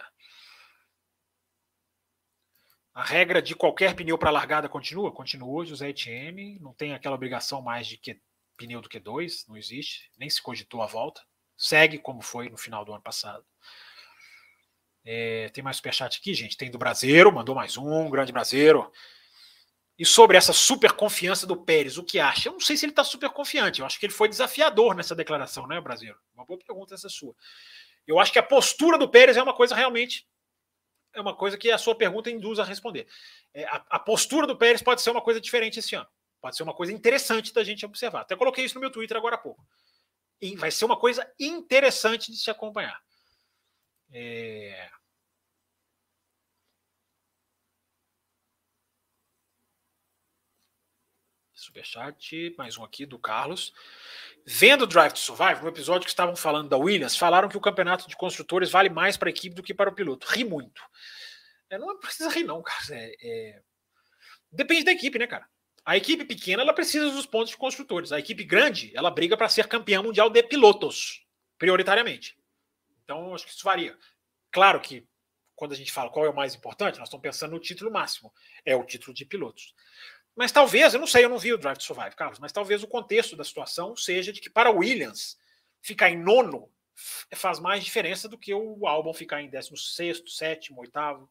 Speaker 2: A regra de qualquer pneu para largada continua? Continua, José Etienne. Não tem aquela obrigação mais de que pneu do que dois, não existe. Nem se cogitou a volta. Segue como foi no final do ano passado. É, tem mais superchat aqui, gente. Tem do Brasileiro, mandou mais um, grande Brasileiro. E sobre essa super confiança do Pérez, o que acha? Eu não sei se ele está super confiante. Eu acho que ele foi desafiador nessa declaração, né, Brasileiro? Uma boa pergunta essa sua. Eu acho que a postura do Pérez é uma coisa realmente é uma coisa que a sua pergunta induz a responder. É, a, a, postura do Pérez pode ser uma coisa diferente esse ano. Pode ser uma coisa interessante da gente observar. Até coloquei isso no meu Twitter agora há pouco. E vai ser uma coisa interessante de se acompanhar. É... Superchat, mais um aqui do Carlos. Vendo o Drive to Survive, no episódio que estavam falando da Williams, falaram que o campeonato de construtores vale mais para a equipe do que para o piloto. Ri muito. É, não precisa rir, não, cara. É, é... Depende da equipe, né, cara? A equipe pequena ela precisa dos pontos de construtores. A equipe grande ela briga para ser campeã mundial de pilotos, prioritariamente. Então, acho que isso varia. Claro que quando a gente fala qual é o mais importante, nós estamos pensando no título máximo. É o título de pilotos. Mas talvez, eu não sei, eu não vi o Drive to Survive, Carlos, mas talvez o contexto da situação seja de que para Williams ficar em nono faz mais diferença do que o álbum ficar em décimo sexto, sétimo, oitavo.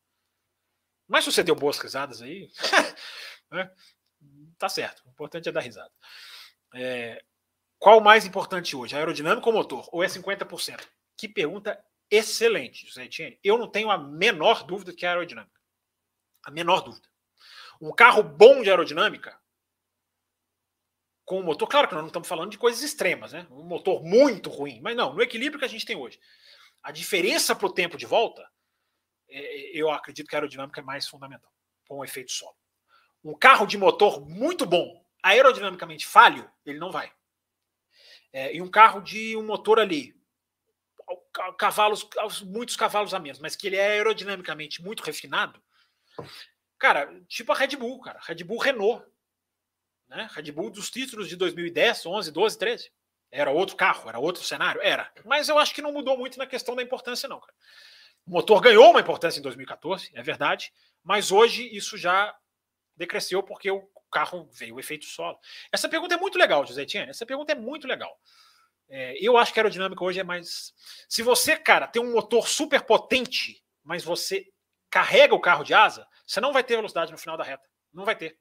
Speaker 2: Mas se você deu boas risadas aí, né, tá certo. O importante é dar risada. É, qual o mais importante hoje, aerodinâmico ou motor? Ou é 50%? Que pergunta excelente, José Etienne. Eu não tenho a menor dúvida que é aerodinâmica. A menor dúvida. Um carro bom de aerodinâmica, com um motor, claro que nós não estamos falando de coisas extremas, né? Um motor muito ruim, mas não, no equilíbrio que a gente tem hoje. A diferença para o tempo de volta, é, é, eu acredito que a aerodinâmica é mais fundamental, com efeito solo. Um carro de motor muito bom, aerodinamicamente falho, ele não vai. É, e um carro de um motor ali, cavalos, muitos cavalos a menos, mas que ele é aerodinamicamente muito refinado, Cara, tipo a Red Bull, cara. Red Bull Renault. Né? Red Bull dos títulos de 2010, 11, 12, 13. Era outro carro, era outro cenário? Era. Mas eu acho que não mudou muito na questão da importância, não, cara. O motor ganhou uma importância em 2014, é verdade, mas hoje isso já decresceu porque o carro veio o efeito solo. Essa pergunta é muito legal, José Etienne. Essa pergunta é muito legal. É, eu acho que a aerodinâmica hoje é mais. Se você, cara, tem um motor super potente, mas você carrega o carro de asa, você não vai ter velocidade no final da reta. Não vai ter.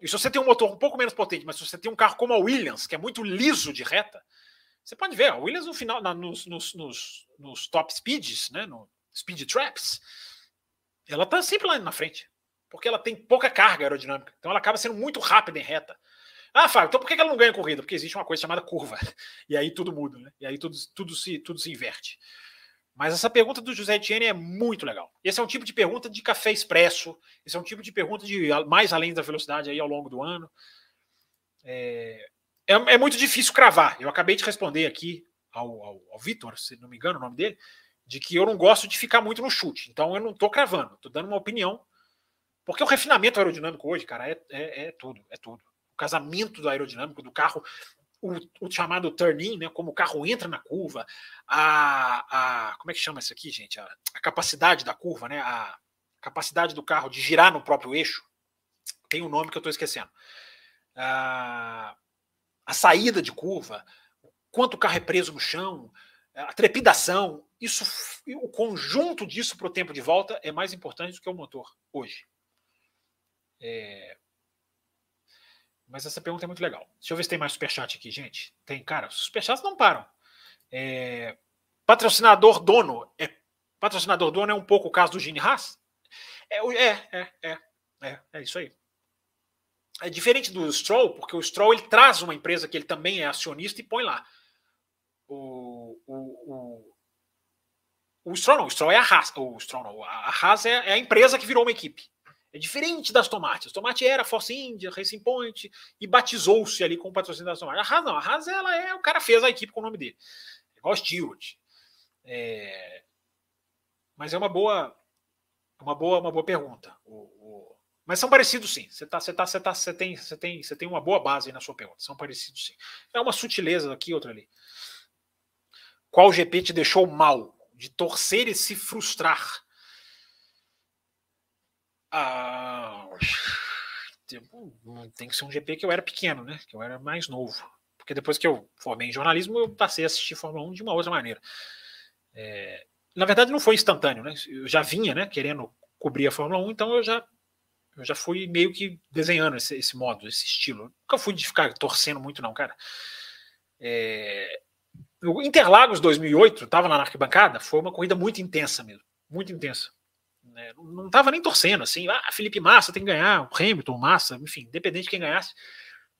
Speaker 2: E se você tem um motor um pouco menos potente, mas se você tem um carro como a Williams, que é muito liso de reta, você pode ver, a Williams no final, na, nos, nos, nos, nos, top speeds, né, no speed traps, ela está sempre lá na frente, porque ela tem pouca carga aerodinâmica. Então ela acaba sendo muito rápida em reta. Ah, Fábio, então por que ela não ganha corrida? Porque existe uma coisa chamada curva. E aí tudo muda, né? E aí tudo, tudo, se, tudo se inverte. Mas essa pergunta do José Etienne é muito legal. Esse é um tipo de pergunta de café expresso. Esse é um tipo de pergunta de mais além da velocidade aí ao longo do ano. É, é, é muito difícil cravar. Eu acabei de responder aqui ao, ao, ao Vitor, se não me engano o nome dele, de que eu não gosto de ficar muito no chute. Então eu não estou cravando, estou dando uma opinião. Porque o refinamento aerodinâmico hoje, cara, é, é, é tudo, é tudo. O casamento do aerodinâmico do carro o, o, chamado turn-in, né, como o carro entra na curva, a, a como é que chama isso aqui, gente? A, a, capacidade da curva, né, a capacidade do carro de girar no próprio eixo, tem um nome que eu estou esquecendo. A, a saída de curva, quanto o carro é preso no chão, a trepidação, isso, o conjunto disso para o tempo de volta é mais importante do que o motor hoje. É, mas essa pergunta é muito legal. Deixa eu ver se tem mais superchat aqui, gente. Tem, cara, os superchats não param. É, patrocinador dono. É, patrocinador dono é um pouco o caso do Gene Haas? É, é, é, é, é, é isso aí. É diferente do Stroll, porque o Stroll ele traz uma empresa que ele também é acionista e põe lá. O, o, o, o Stroll não, o Stroll é a Haas. O Stroll não, a Haas é, é a empresa que virou uma equipe. É diferente das tomates. Tomate era Force India, Racing Point e batizou-se ali com o patrocínio das tomates. A Haas não, a Haas ela é, o cara fez a equipe com o nome dele. É igual Stewart. É, mas é uma boa, uma boa, uma boa pergunta. O, o, mas são parecidos sim. Você tá, você tá, você tá, você tem, você tem, você tem uma boa base na sua pergunta. São parecidos sim. É uma sutileza aqui, outra ali. Qual GP te deixou mal de torcer e se frustrar? Ah, tem que ser um GP que eu era pequeno, né? Que eu era mais novo. Porque depois que eu formei em jornalismo, eu passei a assistir Fórmula 1 de uma outra maneira. É, na verdade, não foi instantâneo, né? Eu já vinha, né? Querendo cobrir a Fórmula 1, então eu já, eu já fui meio que desenhando esse, esse modo, esse estilo. nunca fui de ficar torcendo muito, não, cara. É, o Interlagos 2008, estava lá na arquibancada, foi uma corrida muito intensa mesmo. Muito intensa. Né? Não estava nem torcendo assim, ah, Felipe Massa tem que ganhar, o Hamilton, Massa, enfim, independente de quem ganhasse.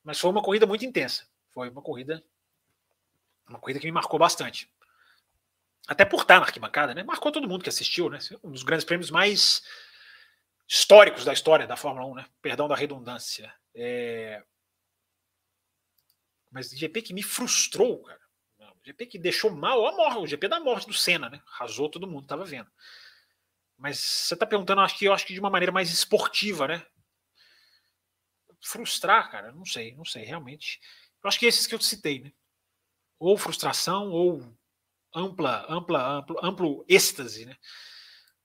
Speaker 2: Mas foi uma corrida muito intensa. Foi uma corrida, uma corrida que me marcou bastante. Até por estar na arquibancada, né? Marcou todo mundo que assistiu, né? Um dos grandes prêmios mais históricos da história da Fórmula 1, né? Perdão da redundância. É... Mas GP que me frustrou, cara. O GP que deixou mal a morte, o GP da morte do Senna, né? Arrasou todo mundo, tava vendo. Mas você tá perguntando, acho que eu acho que de uma maneira mais esportiva, né? Frustrar, cara, não sei, não sei, realmente. Eu acho que esses que eu citei, né? Ou frustração, ou ampla, ampla, amplo, amplo êxtase, né?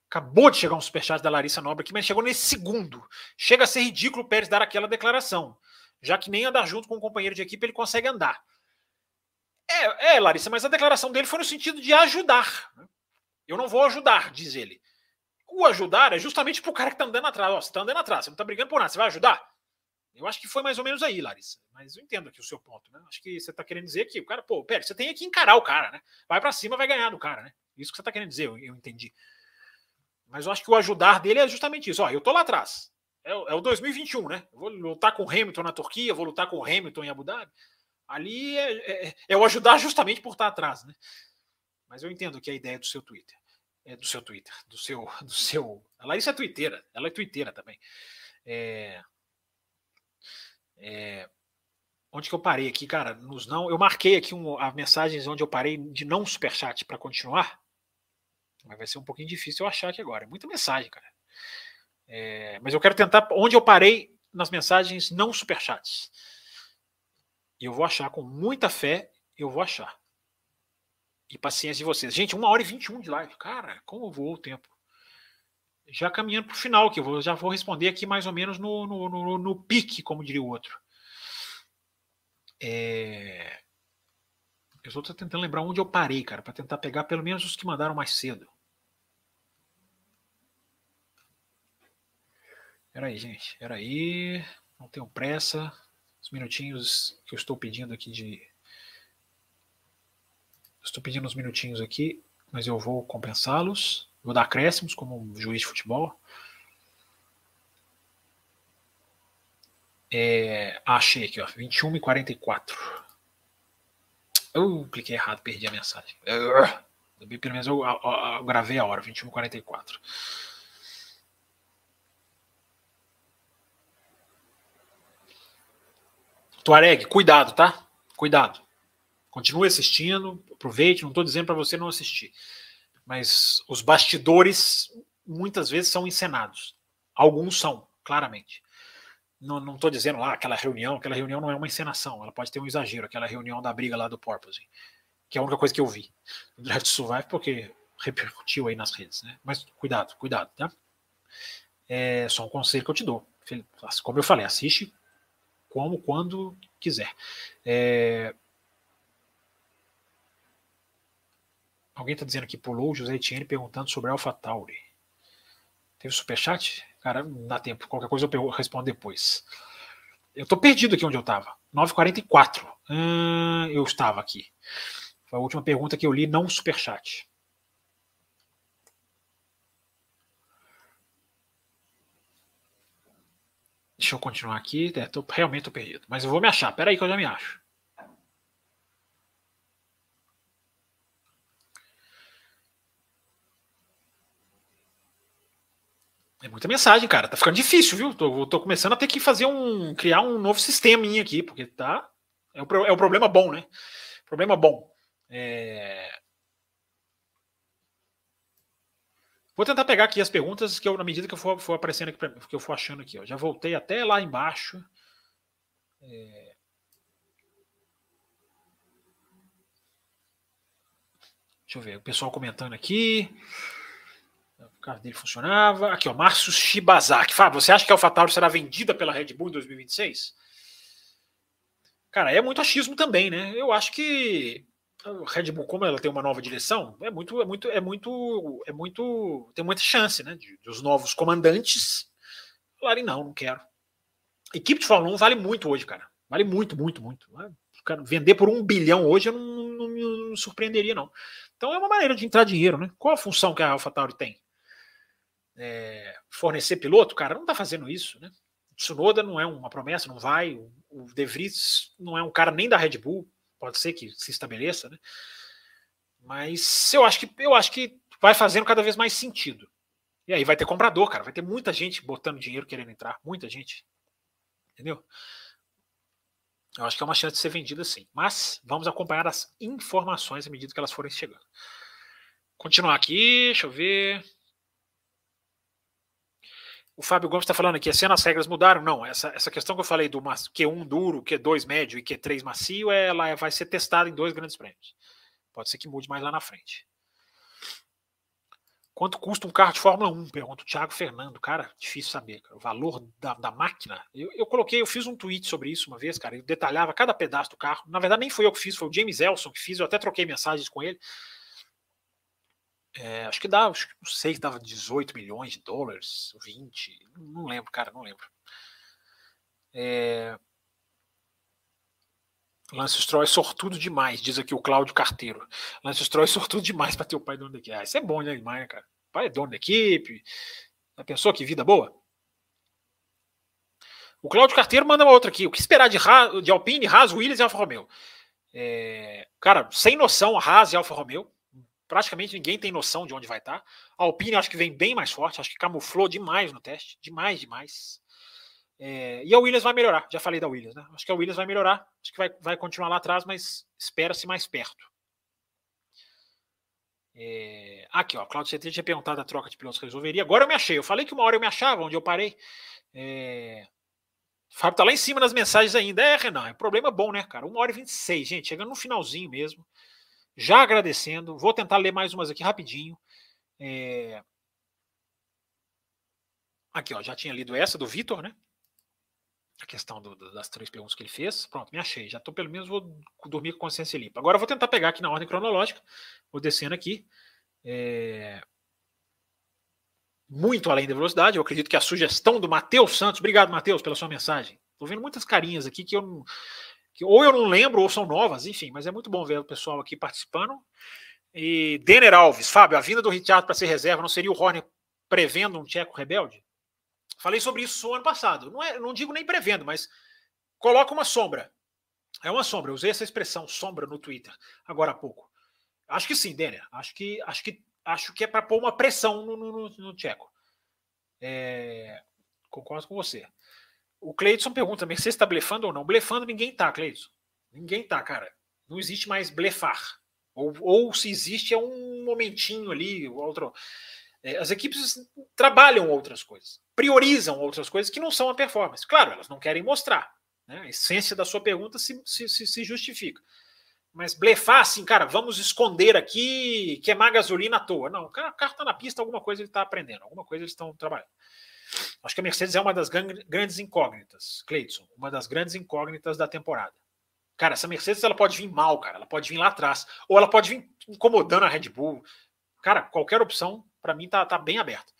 Speaker 2: Acabou de chegar um superchat da Larissa Nobre aqui, mas chegou nesse segundo. Chega a ser ridículo o Pérez dar aquela declaração, já que nem andar junto com um companheiro de equipe ele consegue andar. É, é, Larissa, mas a declaração dele foi no sentido de ajudar. Né? Eu não vou ajudar, diz ele. O ajudar é justamente pro cara que tá andando atrás. Ó, você tá andando atrás, você não tá brigando por nada, você vai ajudar? Eu acho que foi mais ou menos aí, Larissa. Mas eu entendo aqui o seu ponto, né? Acho que você tá querendo dizer que o cara, pô, pera, você tem que encarar o cara, né? Vai para cima, vai ganhar do cara, né? Isso que você tá querendo dizer, eu, eu, entendi. Mas eu acho que o ajudar dele é justamente isso. Ó, eu tô lá atrás. É, é o 2021, né? Eu vou lutar com o Hamilton na Turquia, vou lutar com o Hamilton em Abu Dhabi. Ali é, é, é o ajudar justamente por estar atrás, né? Mas eu entendo que a ideia do seu Twitter. É do seu Twitter, do seu. Do seu... A Larissa é twitteira, ela é twitteira também. É, é, onde que eu parei aqui, cara? Nos não, eu marquei aqui um, as mensagens onde eu parei de não superchat para continuar, mas vai ser um pouquinho difícil eu achar aqui agora. É muita mensagem, cara. É, mas eu quero tentar onde eu parei nas mensagens não superchats. E eu vou achar com muita fé, eu vou achar. E paciência de vocês. Gente, uma hora e 21 de live. Cara, como voou o tempo. Já caminhando para o final, que eu vou, já vou responder aqui mais ou menos no, no, no, no pique, como diria o outro. É... Eu estou tentando lembrar onde eu parei, cara, para tentar pegar pelo menos os que mandaram mais cedo. Peraí, gente. Peraí. Não tenho pressa. Os minutinhos que eu estou pedindo aqui de. Estou pedindo uns minutinhos aqui, mas eu vou compensá-los. Vou dar acréscimos como um juiz de futebol. É, achei aqui, ó, 21 e 44. Eu cliquei errado, perdi a mensagem. Eu, pelo menos eu, eu, eu, gravei a hora, 21 e 44. Tuareg, cuidado, tá? Cuidado. Continue assistindo, aproveite, não estou dizendo para você não assistir. Mas os bastidores muitas vezes são encenados. Alguns são, claramente. Não estou dizendo lá aquela reunião, aquela reunião não é uma encenação, ela pode ter um exagero, aquela reunião da briga lá do Porpoise, que é a única coisa que eu vi no Draft Survive, porque repercutiu aí nas redes, né? Mas cuidado, cuidado, tá? É só um conselho que eu te dou. Como eu falei, assiste como, quando quiser. É... Alguém está dizendo que pulou José Etienne perguntando sobre Alpha Tauri. Teve superchat? Cara, não dá tempo. Qualquer coisa eu respondo depois. Eu estou perdido aqui onde eu estava. 9h44. Hum, eu estava aqui. Foi a última pergunta que eu li, não superchat. Deixa eu continuar aqui. É, tô, realmente estou perdido. Mas eu vou me achar. Pera aí que eu já me acho. É muita mensagem, cara. Tá ficando difícil, viu? Tô, tô começando a ter que fazer um. criar um novo sistema aqui, porque tá. É o, é o problema bom, né? Problema bom. É... Vou tentar pegar aqui as perguntas que eu, na medida que eu for, for aparecendo aqui, pra, que eu for achando aqui. Ó. Já voltei até lá embaixo. É... Deixa eu ver, o pessoal comentando aqui. Carro dele funcionava. Aqui, ó, Márcio Shibazaki. Fábio, você acha que a AlphaTauri será vendida pela Red Bull em 2026? Cara, é muito achismo também, né? Eu acho que Red Bull, como ela tem uma nova direção, é muito, é muito, é muito, é muito, tem muita chance, né? De, dos novos comandantes falarem não, não quero. Equipe de Fórmula 1 vale muito hoje, cara. Vale muito, muito, muito. Cara, vender por um bilhão hoje eu não, não, não me surpreenderia, não. Então é uma maneira de entrar dinheiro, né? Qual a função que a AlphaTauri tem? É, fornecer piloto? Cara, não tá fazendo isso, né? Tsunoda não é uma promessa, não vai. O, o De Vries não é um cara nem da Red Bull pode ser que se estabeleça, né? Mas eu acho que eu acho que vai fazendo cada vez mais sentido. E aí vai ter comprador, cara, vai ter muita gente botando dinheiro querendo entrar, muita gente. Entendeu? Eu acho que é uma chance de ser vendida sim. Mas vamos acompanhar as informações à medida que elas forem chegando. Continuar aqui, deixa eu ver. O Fábio Gomes está falando aqui, assim as regras mudaram? Não, essa, essa questão que eu falei do Q1 duro, Q2 médio e Q3 macio, ela vai ser testada em dois grandes prêmios. Pode ser que mude mais lá na frente. Quanto custa um carro de Fórmula 1? Pergunta o Thiago Fernando. Cara, difícil saber. Cara. O valor da, da máquina. Eu, eu, coloquei, eu fiz um tweet sobre isso uma vez, cara. Eu detalhava cada pedaço do carro. Na verdade, nem foi eu que fiz, foi o James Elson que fiz. Eu até troquei mensagens com ele. É, acho que dá, acho não sei, dava 18 milhões de dólares, 20, não lembro, cara, não lembro. É... Lance Stroll é sortudo demais, diz aqui o Cláudio Carteiro. Lance Stroll é sortudo demais para ter o pai dono da equipe. Ah, isso é bom, né, demais, né, cara? O pai é dono da equipe. Já pensou que vida boa? O Cláudio Carteiro manda uma outra aqui. O que esperar de, ha de Alpine, Haas, Williams e Alfa Romeo? É... Cara, sem noção, Haas e Alfa Romeo praticamente ninguém tem noção de onde vai estar. A Alpine acho que vem bem mais forte, acho que camuflou demais no teste, demais, demais. É, e a Williams vai melhorar, já falei da Williams, né? Acho que a Williams vai melhorar, acho que vai, vai continuar lá atrás, mas espera-se mais perto. É, aqui, ó, Claudio CT tinha perguntado a troca de pilotos que resolveria. Agora eu me achei. Eu falei que uma hora eu me achava, onde eu parei. É, o Fábio tá lá em cima nas mensagens ainda. É, Renan, é problema bom, né, cara? Uma hora e 26, gente, chegando no finalzinho mesmo já agradecendo. Vou tentar ler mais umas aqui rapidinho. É... Aqui, ó, já tinha lido essa do Vitor, né? A questão do, das três perguntas que ele fez. Pronto, me achei. Já estou pelo menos vou dormir com consciência limpa. Agora vou tentar pegar aqui na ordem cronológica. Vou descendo aqui. É... Muito além da velocidade. Eu acredito que a sugestão do Matheus Santos. Obrigado, Matheus, pela sua mensagem. Estou vendo muitas carinhas aqui que eu não que ou eu não lembro ou são novas, enfim, mas é muito bom ver o pessoal aqui participando. E Denner Alves, Fábio, a vinda do Richard para ser reserva não seria o Horner prevendo um tcheco rebelde? Falei sobre isso no ano passado. Não, é, não digo nem prevendo, mas coloca uma sombra. É uma sombra. Eu usei essa expressão sombra no Twitter agora há pouco. Acho que sim, Denner. Acho que acho que acho que é para pôr uma pressão no, no, no, no tcheco. É, concordo com você. O Cleidson pergunta: Mercedes está blefando ou não? Blefando ninguém tá, Cleidson. Ninguém tá, cara. Não existe mais blefar. Ou, ou se existe, é um momentinho ali, outro. É, as equipes trabalham outras coisas, priorizam outras coisas que não são a performance. Claro, elas não querem mostrar. Né? A essência da sua pergunta se, se, se justifica. Mas blefar assim, cara, vamos esconder aqui, queimar gasolina à toa. Não, o carro está na pista, alguma coisa ele está aprendendo, alguma coisa eles estão trabalhando. Acho que a Mercedes é uma das grandes incógnitas, Cleidson, uma das grandes incógnitas da temporada. Cara, essa Mercedes ela pode vir mal, cara, ela pode vir lá atrás, ou ela pode vir incomodando a Red Bull. Cara, qualquer opção para mim tá, tá bem aberta.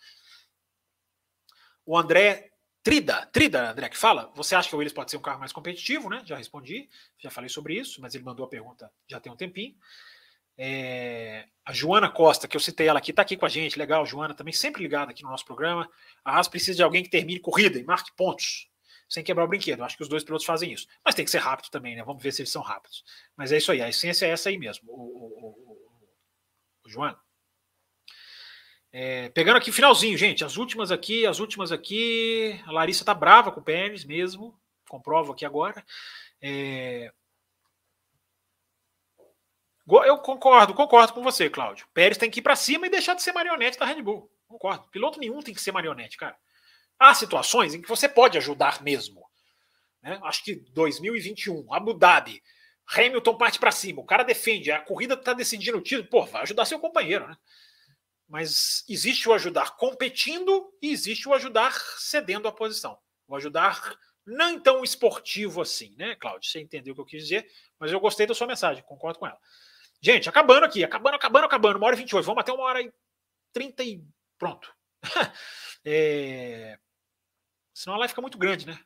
Speaker 2: O André Trida, Trida, André, que fala, você acha que o Williams pode ser um carro mais competitivo, né? Já respondi, já falei sobre isso, mas ele mandou a pergunta já tem um tempinho. É, a Joana Costa, que eu citei ela aqui, está aqui com a gente. Legal, Joana, também sempre ligada aqui no nosso programa. A Haas precisa de alguém que termine corrida e marque pontos, sem quebrar o brinquedo. Acho que os dois pilotos fazem isso. Mas tem que ser rápido também, né? Vamos ver se eles são rápidos. Mas é isso aí, a essência é essa aí mesmo, o, o, o, o Joana. É, pegando aqui finalzinho, gente, as últimas aqui, as últimas aqui. A Larissa tá brava com o Pérez mesmo, comprovo aqui agora. É, eu concordo, concordo com você, Cláudio. Pérez tem que ir para cima e deixar de ser marionete da Red Bull. Concordo. Piloto nenhum tem que ser marionete, cara. Há situações em que você pode ajudar mesmo. Né? Acho que 2021, Abu Dhabi, Hamilton parte para cima, o cara defende, a corrida está decidindo o título, pô, vai ajudar seu companheiro, né? Mas existe o ajudar competindo e existe o ajudar cedendo a posição. O ajudar não tão esportivo assim, né, Cláudio? Você entendeu o que eu quis dizer, mas eu gostei da sua mensagem, concordo com ela. Gente, acabando aqui, acabando, acabando, acabando. Uma hora e 28. Vamos até uma hora e 30 e pronto. é... Senão a live fica muito grande, né?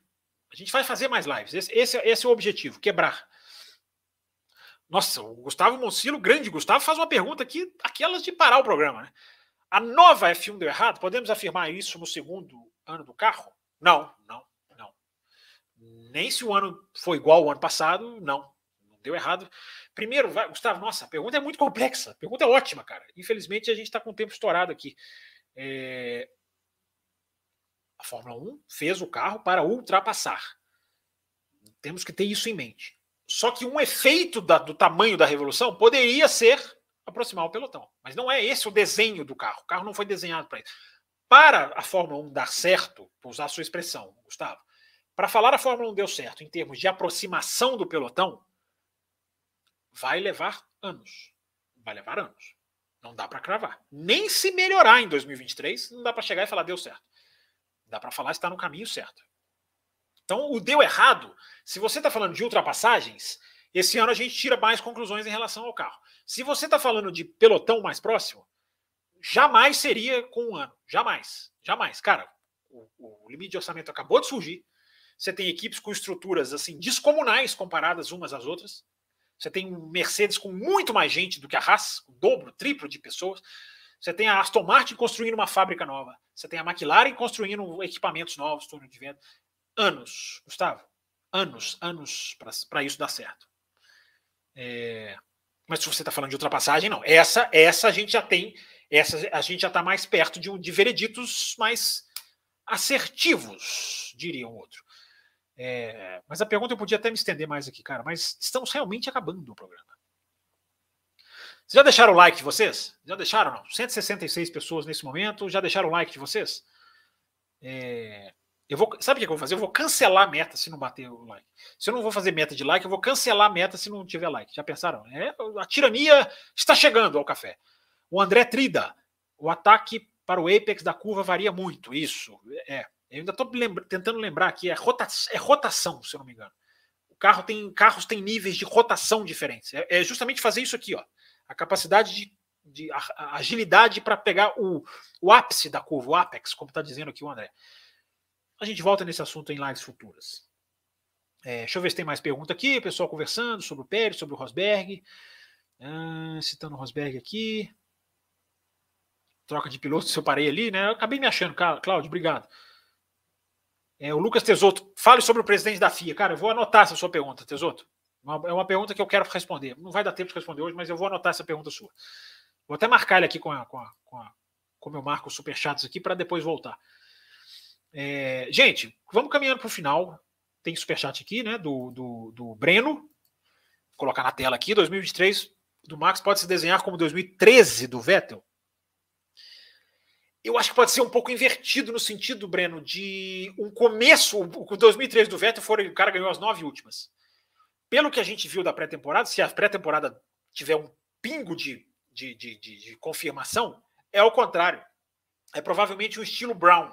Speaker 2: A gente vai fazer mais lives. Esse, esse, esse é o objetivo, quebrar. Nossa, o Gustavo Moncilo, grande Gustavo, faz uma pergunta aqui, aquelas de parar o programa, né? A nova F1 deu errado? Podemos afirmar isso no segundo ano do carro? Não, não, não. Nem se o ano foi igual ao ano passado, não. Deu errado. Primeiro, vai, Gustavo, nossa, a pergunta é muito complexa. A pergunta é ótima, cara. Infelizmente, a gente está com o tempo estourado aqui. É... A Fórmula 1 fez o carro para ultrapassar. Temos que ter isso em mente. Só que um efeito da, do tamanho da revolução poderia ser aproximar o pelotão. Mas não é esse o desenho do carro. O carro não foi desenhado para isso. Para a Fórmula 1 dar certo, vou usar a sua expressão, Gustavo, para falar a Fórmula 1 deu certo em termos de aproximação do pelotão, vai levar anos. Vai levar anos. Não dá para cravar. Nem se melhorar em 2023, não dá para chegar e falar deu certo. Dá para falar está no caminho certo. Então, o deu errado, se você está falando de ultrapassagens, esse ano a gente tira mais conclusões em relação ao carro. Se você está falando de pelotão mais próximo, jamais seria com um ano. Jamais. Jamais. Cara, o, o limite de orçamento acabou de surgir. Você tem equipes com estruturas assim descomunais comparadas umas às outras. Você tem um Mercedes com muito mais gente do que a Haas, o dobro, triplo de pessoas. Você tem a Aston Martin construindo uma fábrica nova. Você tem a McLaren construindo equipamentos novos, torno de venda. Anos, Gustavo. Anos, anos para isso dar certo. É... Mas se você está falando de ultrapassagem, não. Essa, essa a gente já tem, essa a gente já está mais perto de, de vereditos mais assertivos, diria um outro. É, mas a pergunta eu podia até me estender mais aqui, cara, mas estamos realmente acabando o programa. Vocês já deixaram o like de vocês? Já deixaram? Não? 166 pessoas nesse momento. Já deixaram o like de vocês? É, eu vou, sabe o que eu vou fazer? Eu vou cancelar a meta se não bater o like. Se eu não vou fazer meta de like, eu vou cancelar a meta se não tiver like. Já pensaram? É, a tirania está chegando ao café. O André Trida, o ataque para o apex da curva varia muito. Isso, é. Eu ainda estou lembra, tentando lembrar aqui, é rotação, é rotação, se eu não me engano. O carro tem, carros têm níveis de rotação diferentes. É, é justamente fazer isso aqui, ó. A capacidade de, de a, a agilidade para pegar o, o ápice da curva, o apex, como está dizendo aqui o André. A gente volta nesse assunto em lives futuras. É, deixa eu ver se tem mais pergunta aqui. Pessoal conversando sobre o Pérez, sobre o Rosberg. Ah, citando o Rosberg aqui. Troca de piloto, se eu parei ali, né? Eu acabei me achando, Cláudio, obrigado. É, o Lucas Tesoto, fale sobre o presidente da FIA. Cara, eu vou anotar essa sua pergunta, Tesoto. é uma pergunta que eu quero responder. Não vai dar tempo de responder hoje, mas eu vou anotar essa pergunta sua. Vou até marcar ele aqui com a, com a, com a como eu marco os superchats aqui para depois voltar. É, gente, vamos caminhando para o final. Tem superchat aqui, né? Do, do, do Breno. Vou colocar na tela aqui. 2023 do Max pode se desenhar como 2013 do Vettel. Eu acho que pode ser um pouco invertido no sentido, Breno, de um começo. O 2013 do Vettel foi o cara ganhou as nove últimas. Pelo que a gente viu da pré-temporada, se a pré-temporada tiver um pingo de, de, de, de, de confirmação, é o contrário. É provavelmente um estilo Brown,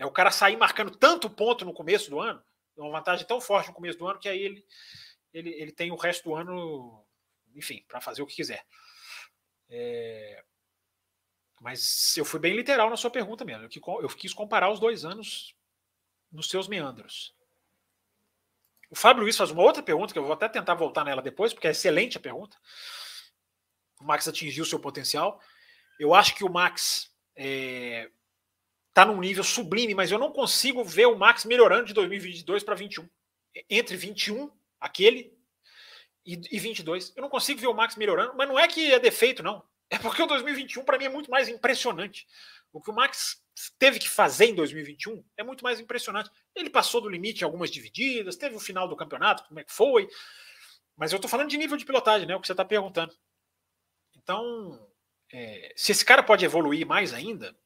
Speaker 2: é o cara sair marcando tanto ponto no começo do ano, uma vantagem tão forte no começo do ano, que aí ele, ele, ele tem o resto do ano, enfim, para fazer o que quiser. É... Mas eu fui bem literal na sua pergunta mesmo. Eu, quis comparar os dois anos nos seus meandros. O Fábio Luiz faz uma outra pergunta, que eu vou até tentar voltar nela depois, porque é excelente a pergunta. O Max atingiu seu potencial. Eu acho que o Max é, está num nível sublime, mas eu não consigo ver o Max melhorando de 2022 para 21. Entre 21, aquele, e, e 22. Eu não consigo ver o Max melhorando, mas não é que é defeito, não. É porque o 2021 para mim é muito mais impressionante. O que o Max teve que fazer em 2021 é muito mais impressionante. Ele passou do limite em algumas divididas, teve o final do campeonato, como é que foi. Mas eu estou falando de nível de pilotagem, né? O que você está perguntando. Então, é, se esse cara pode evoluir mais ainda,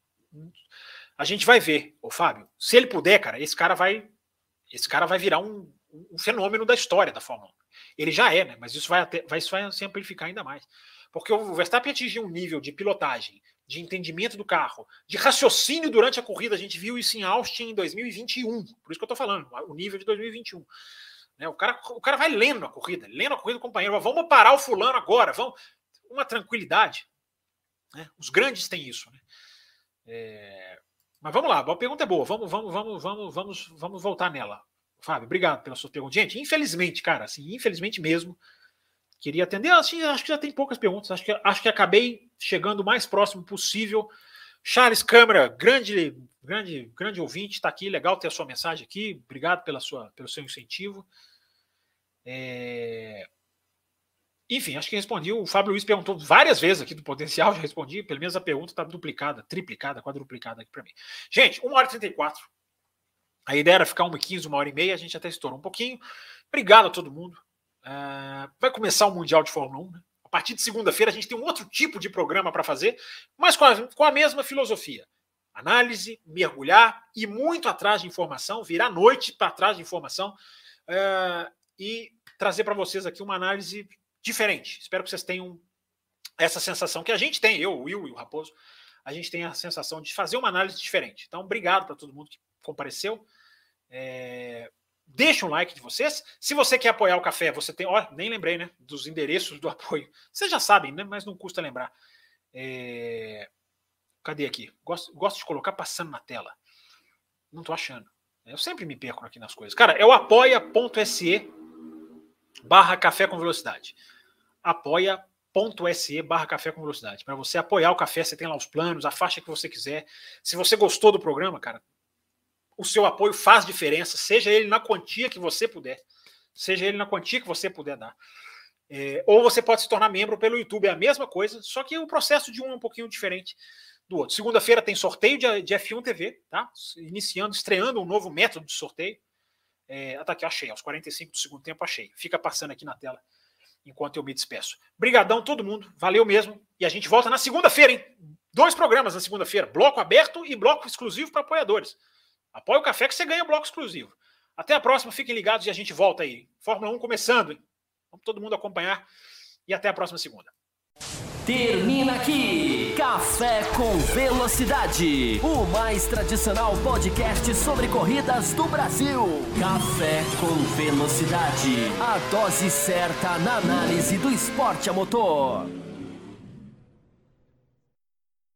Speaker 2: a gente vai ver, o Fábio. Se ele puder, cara, esse cara vai, esse cara vai virar um, um fenômeno da história da Fórmula 1. Ele já é, né? Mas isso vai, até, vai, isso vai se amplificar ainda mais. Porque o Verstappen atingiu um nível de pilotagem, de entendimento do carro, de raciocínio durante a corrida. A gente viu isso em Austin em 2021. Por isso que eu estou falando, o nível de 2021. Né? O, cara, o cara vai lendo a corrida, lendo a corrida do companheiro. Vamos parar o fulano agora, vamos. Uma tranquilidade. Né? Os grandes têm isso. Né? É, mas vamos lá, a pergunta é boa. Vamos, vamos, vamos, vamos, vamos, vamos voltar nela. Fábio, obrigado pela sua pergunta. Gente, infelizmente, cara, assim, infelizmente mesmo, queria atender. Assim, acho que já tem poucas perguntas. Acho que, acho que acabei chegando o mais próximo possível. Charles Câmara, grande, grande, grande ouvinte, está aqui. Legal ter a sua mensagem aqui. Obrigado pela sua, pelo seu incentivo. É... Enfim, acho que respondi. O Fábio Luiz perguntou várias vezes aqui do potencial, já respondi. Pelo menos a pergunta está duplicada, triplicada, quadruplicada aqui para mim. Gente, 1 hora e 34. A ideia era ficar 1h15, uma hora e meia, a gente até estourou um pouquinho. Obrigado a todo mundo. Uh, vai começar o Mundial de Fórmula 1. Né? A partir de segunda-feira a gente tem um outro tipo de programa para fazer, mas com a, com a mesma filosofia. Análise, mergulhar e muito atrás de informação, virar noite para trás de informação uh, e trazer para vocês aqui uma análise diferente. Espero que vocês tenham essa sensação que a gente tem, eu, o Will e o Raposo, a gente tem a sensação de fazer uma análise diferente. Então, obrigado para todo mundo que compareceu. É, deixa um like de vocês. Se você quer apoiar o café, você tem. Ó, nem lembrei, né? Dos endereços do apoio. Vocês já sabem, né? Mas não custa lembrar. É, cadê aqui? Gosto, gosto de colocar passando na tela. Não tô achando. Eu sempre me perco aqui nas coisas. Cara, é o apoia.se barra café com velocidade. apoia.se barra café com velocidade. Para você apoiar o café, você tem lá os planos, a faixa que você quiser. Se você gostou do programa, cara, o seu apoio faz diferença, seja ele na quantia que você puder, seja ele na quantia que você puder dar. É, ou você pode se tornar membro pelo YouTube, é a mesma coisa, só que o processo de um é um pouquinho diferente do outro. Segunda-feira tem sorteio de, de, F1 TV, tá? Iniciando, estreando um novo método de sorteio. É, tá aqui, achei, aos 45 do segundo tempo, achei. Fica passando aqui na tela enquanto eu me despeço. Brigadão todo mundo, valeu mesmo. E a gente volta na segunda-feira, hein? Dois programas na segunda-feira, bloco aberto e bloco exclusivo para apoiadores. Apoie o café que você ganha bloco exclusivo. Até a próxima, fiquem ligados e a gente volta aí. Fórmula 1 começando, hein? Vamos todo mundo acompanhar e até a próxima segunda.
Speaker 1: Termina aqui Café com Velocidade, o mais tradicional podcast sobre corridas do Brasil. Café com Velocidade, a dose certa na análise do esporte a motor.